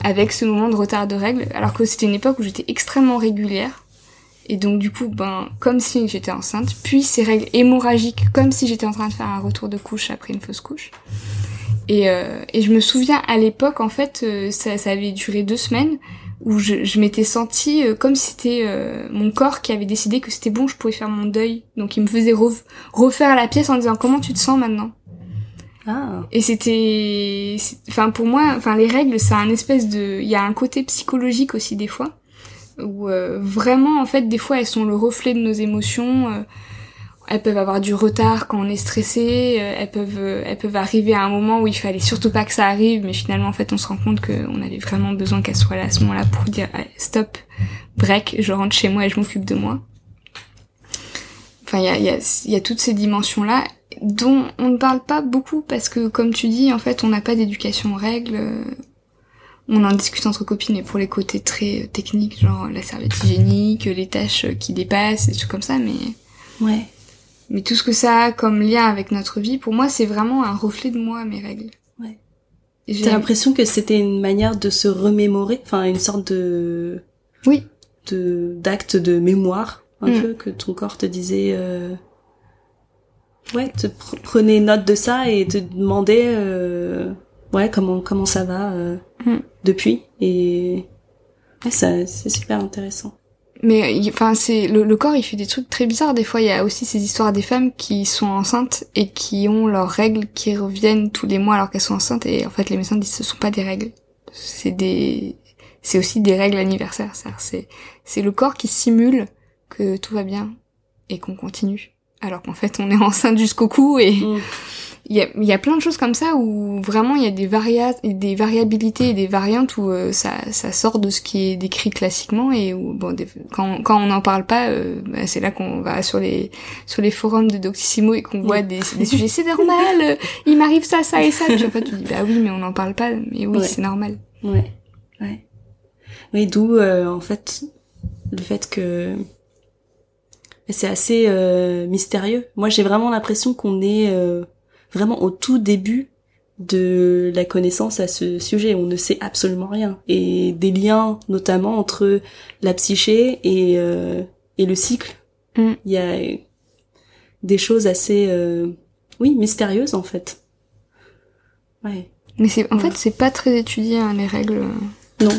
avec ce moment de retard de règles, alors que c'était une époque où j'étais extrêmement régulière. Et donc du coup, ben, comme si j'étais enceinte, puis ces règles hémorragiques, comme si j'étais en train de faire un retour de couche après une fausse couche. Et, euh, et je me souviens à l'époque, en fait, ça, ça, avait duré deux semaines, où je, je m'étais sentie comme si c'était mon corps qui avait décidé que c'était bon, je pouvais faire mon deuil. Donc il me faisait refaire la pièce en disant comment tu te sens maintenant? Ah. Et c'était, enfin pour moi, enfin les règles, ça a un espèce de, il y a un côté psychologique aussi des fois, où euh, vraiment en fait des fois elles sont le reflet de nos émotions. Euh, elles peuvent avoir du retard quand on est stressé. Euh, elles peuvent, elles peuvent arriver à un moment où il fallait surtout pas que ça arrive, mais finalement en fait on se rend compte qu'on avait vraiment besoin qu'elles soient là à ce moment-là pour dire stop, break, je rentre chez moi et je m'occupe de moi. Enfin, il y a, y, a, y a toutes ces dimensions-là dont on ne parle pas beaucoup parce que, comme tu dis, en fait, on n'a pas d'éducation aux règles. On en discute entre copines, et pour les côtés très techniques, genre la serviette hygiénique, les tâches qui dépassent, et tout comme ça, mais... Ouais. Mais tout ce que ça a comme lien avec notre vie, pour moi, c'est vraiment un reflet de moi, mes règles. Ouais. J'ai l'impression que c'était une manière de se remémorer, enfin, une sorte de... Oui. De, d'acte de mémoire, un mm. peu, que ton corps te disait, euh ouais, te prenez note de ça et te demander euh, ouais comment comment ça va euh, mm. depuis et ouais, ça c'est super intéressant. Mais enfin c'est le, le, corps il fait des trucs très bizarres des fois il y a aussi ces histoires des femmes qui sont enceintes et qui ont leurs règles qui reviennent tous les mois alors qu'elles sont enceintes et en fait les médecins disent ce sont pas des règles c'est des c'est aussi des règles anniversaires c'est c'est le corps qui simule que tout va bien et qu'on continue alors qu'en fait on est enceinte jusqu'au cou et mm. Il y a, y a plein de choses comme ça où vraiment il y a des varia des variabilités et des variantes où euh, ça, ça sort de ce qui est décrit classiquement et où bon quand, quand on n'en parle pas euh, bah, c'est là qu'on va sur les sur les forums de Doctissimo et qu'on voit des, des sujets. C'est normal euh, il m'arrive ça ça et ça. Puis en fait tu dis bah oui mais on n'en parle pas. Mais oui c'est normal. Ouais. Ouais. Oui d'où en fait le fait que c'est assez mystérieux. Moi j'ai vraiment l'impression qu'on est vraiment au tout début de la connaissance à ce sujet. On ne sait absolument rien. Et des liens notamment entre la psyché et, euh, et le cycle. Mm. Il y a des choses assez, euh, oui, mystérieuses en fait. Ouais. Mais c'est, en fait, c'est pas très étudié, hein, les règles. Non.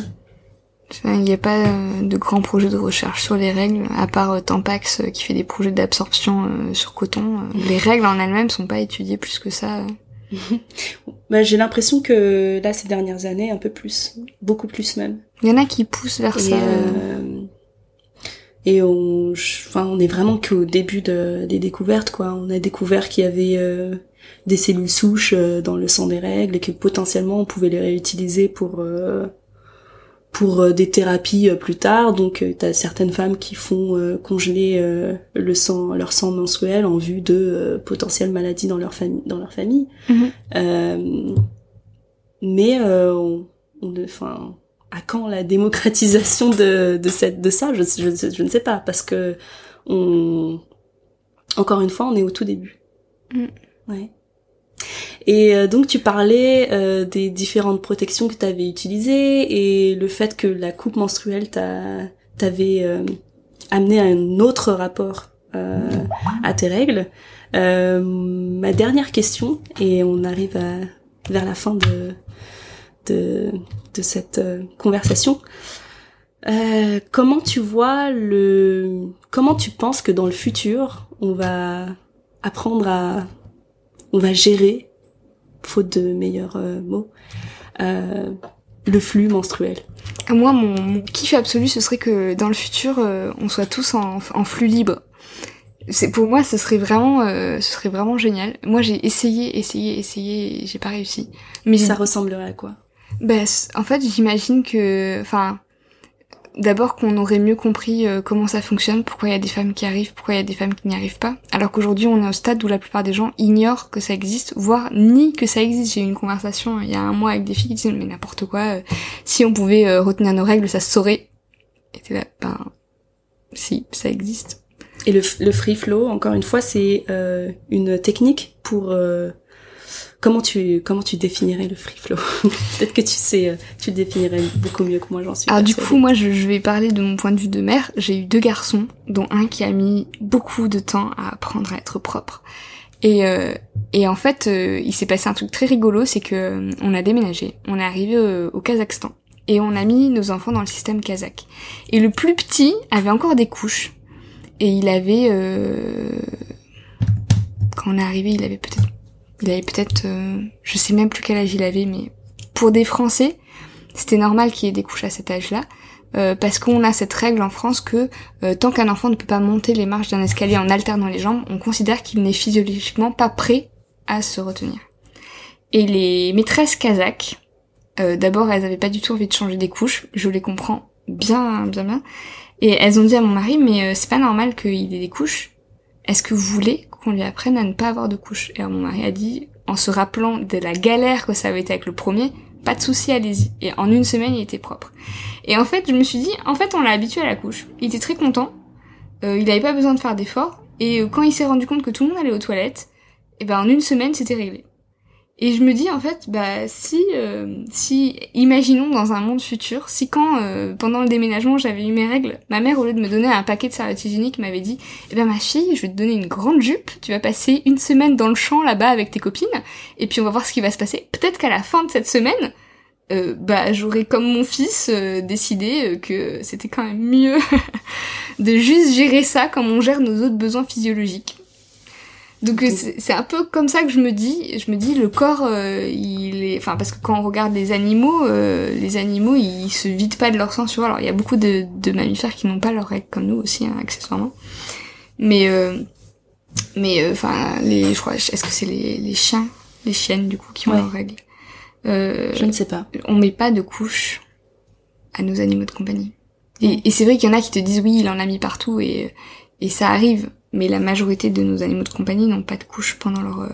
Il n'y a pas euh, de grands projets de recherche sur les règles, à part euh, Tampax euh, qui fait des projets d'absorption sur coton. Les règles en elles-mêmes sont pas étudiées plus que ça. bah, j'ai l'impression que là, ces dernières années, un peu plus, beaucoup plus même. Il y en a qui poussent vers ça. Et on, enfin, on est vraiment qu'au début de, des découvertes, quoi. On a découvert qu'il y avait des cellules souches dans le sang des règles et que potentiellement on pouvait les réutiliser pour pour euh, des thérapies euh, plus tard. Donc, euh, tu as certaines femmes qui font congeler le sang, leur sang mensuel en vue de potentielles maladies dans leur famille. Dans leur famille. Mhm. mais on, enfin, à quand la démocratisation de, de cette de ça? Je, je, je, ne sais pas parce que on encore une fois on est au tout début. Mm. Ouais. Et euh, donc tu parlais euh, des différentes protections que tu avais utilisées et le fait que la coupe menstruelle t'avait euh, amené à un autre rapport à tes règles. ma dernière question, et on arrive à, vers la fin de, de, de cette conversation. comment tu vois le, comment tu penses que dans le futur on va apprendre à, on va gérer faute de meilleurs euh, mots, euh, le flux menstruel. Moi, mon, kiff absolu, ce serait que dans le futur, euh, on soit tous en, flux libre. C'est pour moi, ce serait vraiment, ce serait vraiment génial. Moi, j'ai essayé, essayé, essayé, j'ai pas réussi. Mais ça ressemblerait à quoi? Ben, en fait, j'imagine que, enfin, d'abord qu'on aurait mieux compris euh, comment ça fonctionne, pourquoi il y a des femmes qui arrivent, pourquoi il y a des femmes qui n'y arrivent pas. Alors qu'aujourd'hui on est au stade où la plupart des gens ignorent que ça existe, voire ni que ça existe. J'ai eu une conversation euh, il y a un mois avec des filles qui disaient mais n'importe quoi, euh, si on pouvait retenir nos règles, ça se saurait. Et t'es là, ben si, ça existe. Et le, le free flow, encore une fois, c'est une technique pour Comment tu comment tu définirais le free flow? Peut-être que tu sais, euh, tu le définirais beaucoup mieux que moi, j'en suis. Alors du coup, moi, je, vais parler de mon point de vue de mère. J'ai eu deux garçons, dont un qui a mis beaucoup de temps à apprendre à être propre. Et euh, et en fait, euh, il s'est passé un truc très rigolo, c'est que on a déménagé, on est arrivé au, Kazakhstan et on a mis nos enfants dans le système kazakh. Et le plus petit avait encore des couches et il avait quand on est arrivé, il avait peut-être il avait peut-être, euh, je sais même plus quel âge il avait, mais pour des Français, c'était normal qu'il ait des couches à cet âge-là, euh, parce qu'on a cette règle en France que euh, tant qu'un enfant ne peut pas monter les marches d'un escalier en alternant les jambes, on considère qu'il n'est physiologiquement pas prêt à se retenir. Et les maîtresses kazakhs, d'abord elles avaient pas du tout envie de changer des couches, je les comprends bien bien bien, et elles ont dit à mon mari mais c'est pas normal qu'il ait des couches, est-ce que vous voulez qu'on lui apprenne à ne pas avoir de couche Et mon mari a dit, en se rappelant de la galère que ça avait été avec le premier, pas de souci, allez-y. Et en une semaine, il était propre. Et en fait, je me suis dit, en fait, on l'a habitué à la couche. Il était très content. Euh, il n'avait pas besoin de faire d'efforts. Et euh, quand il s'est rendu compte que tout le monde allait aux toilettes, et eh ben en une semaine, c'était réglé. Et je me dis en fait, bah si, euh, imaginons dans un monde futur, si quand euh, pendant le déménagement j'avais eu mes règles, ma mère au lieu de me donner un paquet de serviettes hygiéniques m'avait dit, eh ben ma fille, je vais te donner une grande jupe, tu vas passer une semaine dans le champ là-bas avec tes copines, et puis on va voir ce qui va se passer. Peut-être qu'à la fin de cette semaine, euh, bah j'aurais comme mon fils décidé que c'était quand même mieux de juste gérer ça comme on gère nos autres besoins physiologiques. Donc euh, c'est un peu comme ça que je me dis, je me dis le corps, euh, il est, enfin parce que quand on regarde les animaux, euh, les animaux ils se vident pas de leur sang, tu vois. Alors il y a beaucoup de, de mammifères qui n'ont pas leurs règles comme nous aussi, hein, accessoirement. Mais mais enfin les, je crois, est-ce que c'est les, les chiens les chiennes du coup qui ont Ouais. leurs règles. Euh, Je ne sais pas. on met pas de couche à nos animaux de compagnie. Et, et c'est vrai qu'il y en a qui te disent oui, il en a mis partout et, et ça arrive, mais la majorité de nos animaux de compagnie n'ont pas de couche pendant leur, euh,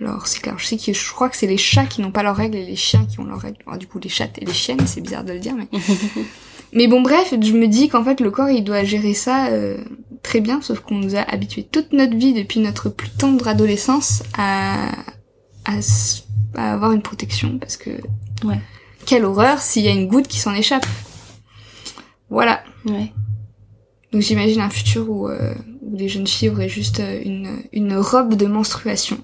leur cycle. Alors je sais que je crois que c'est les chats qui n'ont pas leurs règles et les chiens qui ont leurs règles. Alors, du coup, les chattes et les chiennes, c'est bizarre de le dire, mais. mais bon, bref, je me dis qu'en fait, le corps, il doit gérer ça euh, très bien, sauf qu'on nous a habitués toute notre vie, depuis notre plus tendre adolescence, à, à, à avoir une protection, parce que Ouais. quelle horreur s'il y a une goutte qui s'en échappe. Voilà. Ouais. Donc j'imagine un futur où, euh, où les jeunes filles auraient juste euh, une, une robe de menstruation.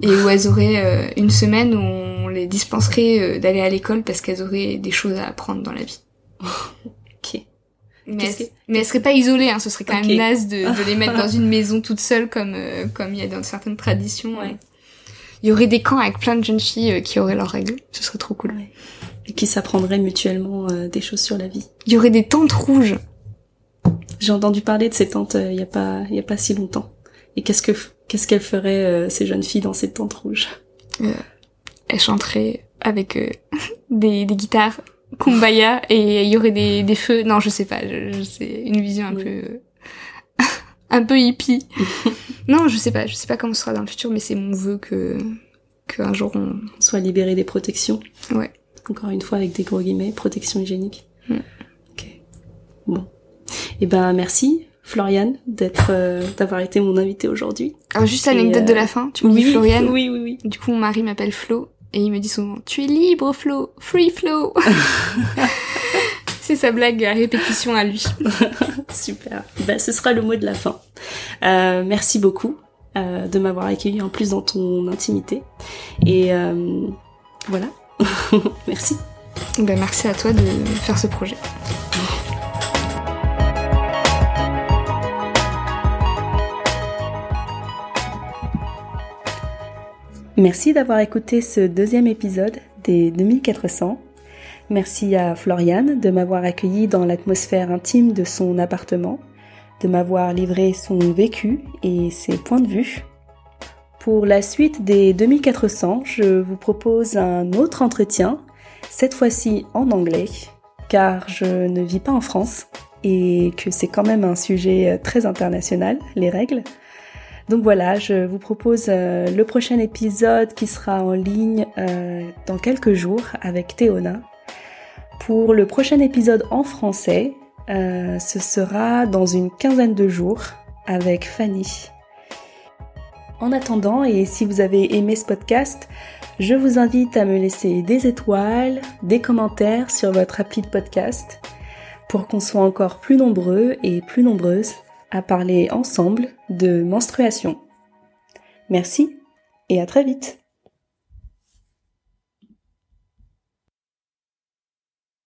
Et où elles auraient euh, une semaine où on les dispenserait euh, d'aller à l'école parce qu'elles auraient des choses à apprendre dans la vie. Ok. Mais, elles, mais elles seraient pas isolées, hein, ce serait quand Ok. même naze de, de les mettre dans une maison toutes seules comme euh, comme il y a dans certaines traditions. Ouais. Il y aurait des camps avec plein de jeunes filles qui auraient leurs règles. Ce serait trop cool. Ouais. Et qui s'apprendraient mutuellement des choses sur la vie. Il y aurait des tentes rouges. J'ai entendu parler de ces tentes euh, il y a pas il y a pas si longtemps. Et qu'est-ce que qu'est-ce qu'elles feraient euh, ces jeunes filles dans ces tentes rouges? Elles chanteraient avec euh, des, des guitares kumbaya et il y aurait des, des feux. Non, je sais pas. Je, je sais une vision un Oui. peu euh, un peu hippie. non, je sais pas. Je sais pas comment ce sera dans le futur, mais c'est mon vœu que qu'un jour on. Soit libérées des protections. Ouais. Encore une fois avec des gros guillemets, protection hygiénique. Mm. Ok. Bon. Eh ben merci Floriane d'être euh, d'avoir été mon invitée aujourd'hui. Alors juste Et, l'anecdote euh, de la fin. Tu me dis Floriane. Oui oui oui. Du coup, mon mari m'appelle Flo et il me dit souvent "Tu es libre, Flo, free Flo." c'est sa blague à répétition à lui. Super. Ben, ce sera le mot de la fin. Euh, merci beaucoup euh, de m'avoir accueilli en plus dans ton intimité. Et euh, voilà. merci. Ben merci à toi de faire ce projet. Merci d'avoir écouté ce deuxième épisode des 2400. Merci à Floriane de m'avoir accueilli dans l'atmosphère intime de son appartement, de m'avoir livré son vécu et ses points de vue. Pour la suite des 2400, je vous propose un autre entretien, cette fois-ci en anglais, car je ne vis pas en France et que c'est quand même un sujet très international, les règles. Donc voilà, je vous propose euh, le prochain épisode qui sera en ligne euh, dans quelques jours avec Théona. Pour le prochain épisode en français, euh, ce sera dans une quinzaine de jours avec Fanny. En attendant, et si vous avez aimé ce podcast, je vous invite à me laisser des étoiles, des commentaires sur votre appli de podcast pour qu'on soit encore plus nombreux et plus nombreuses à parler ensemble de menstruation. Merci et à très vite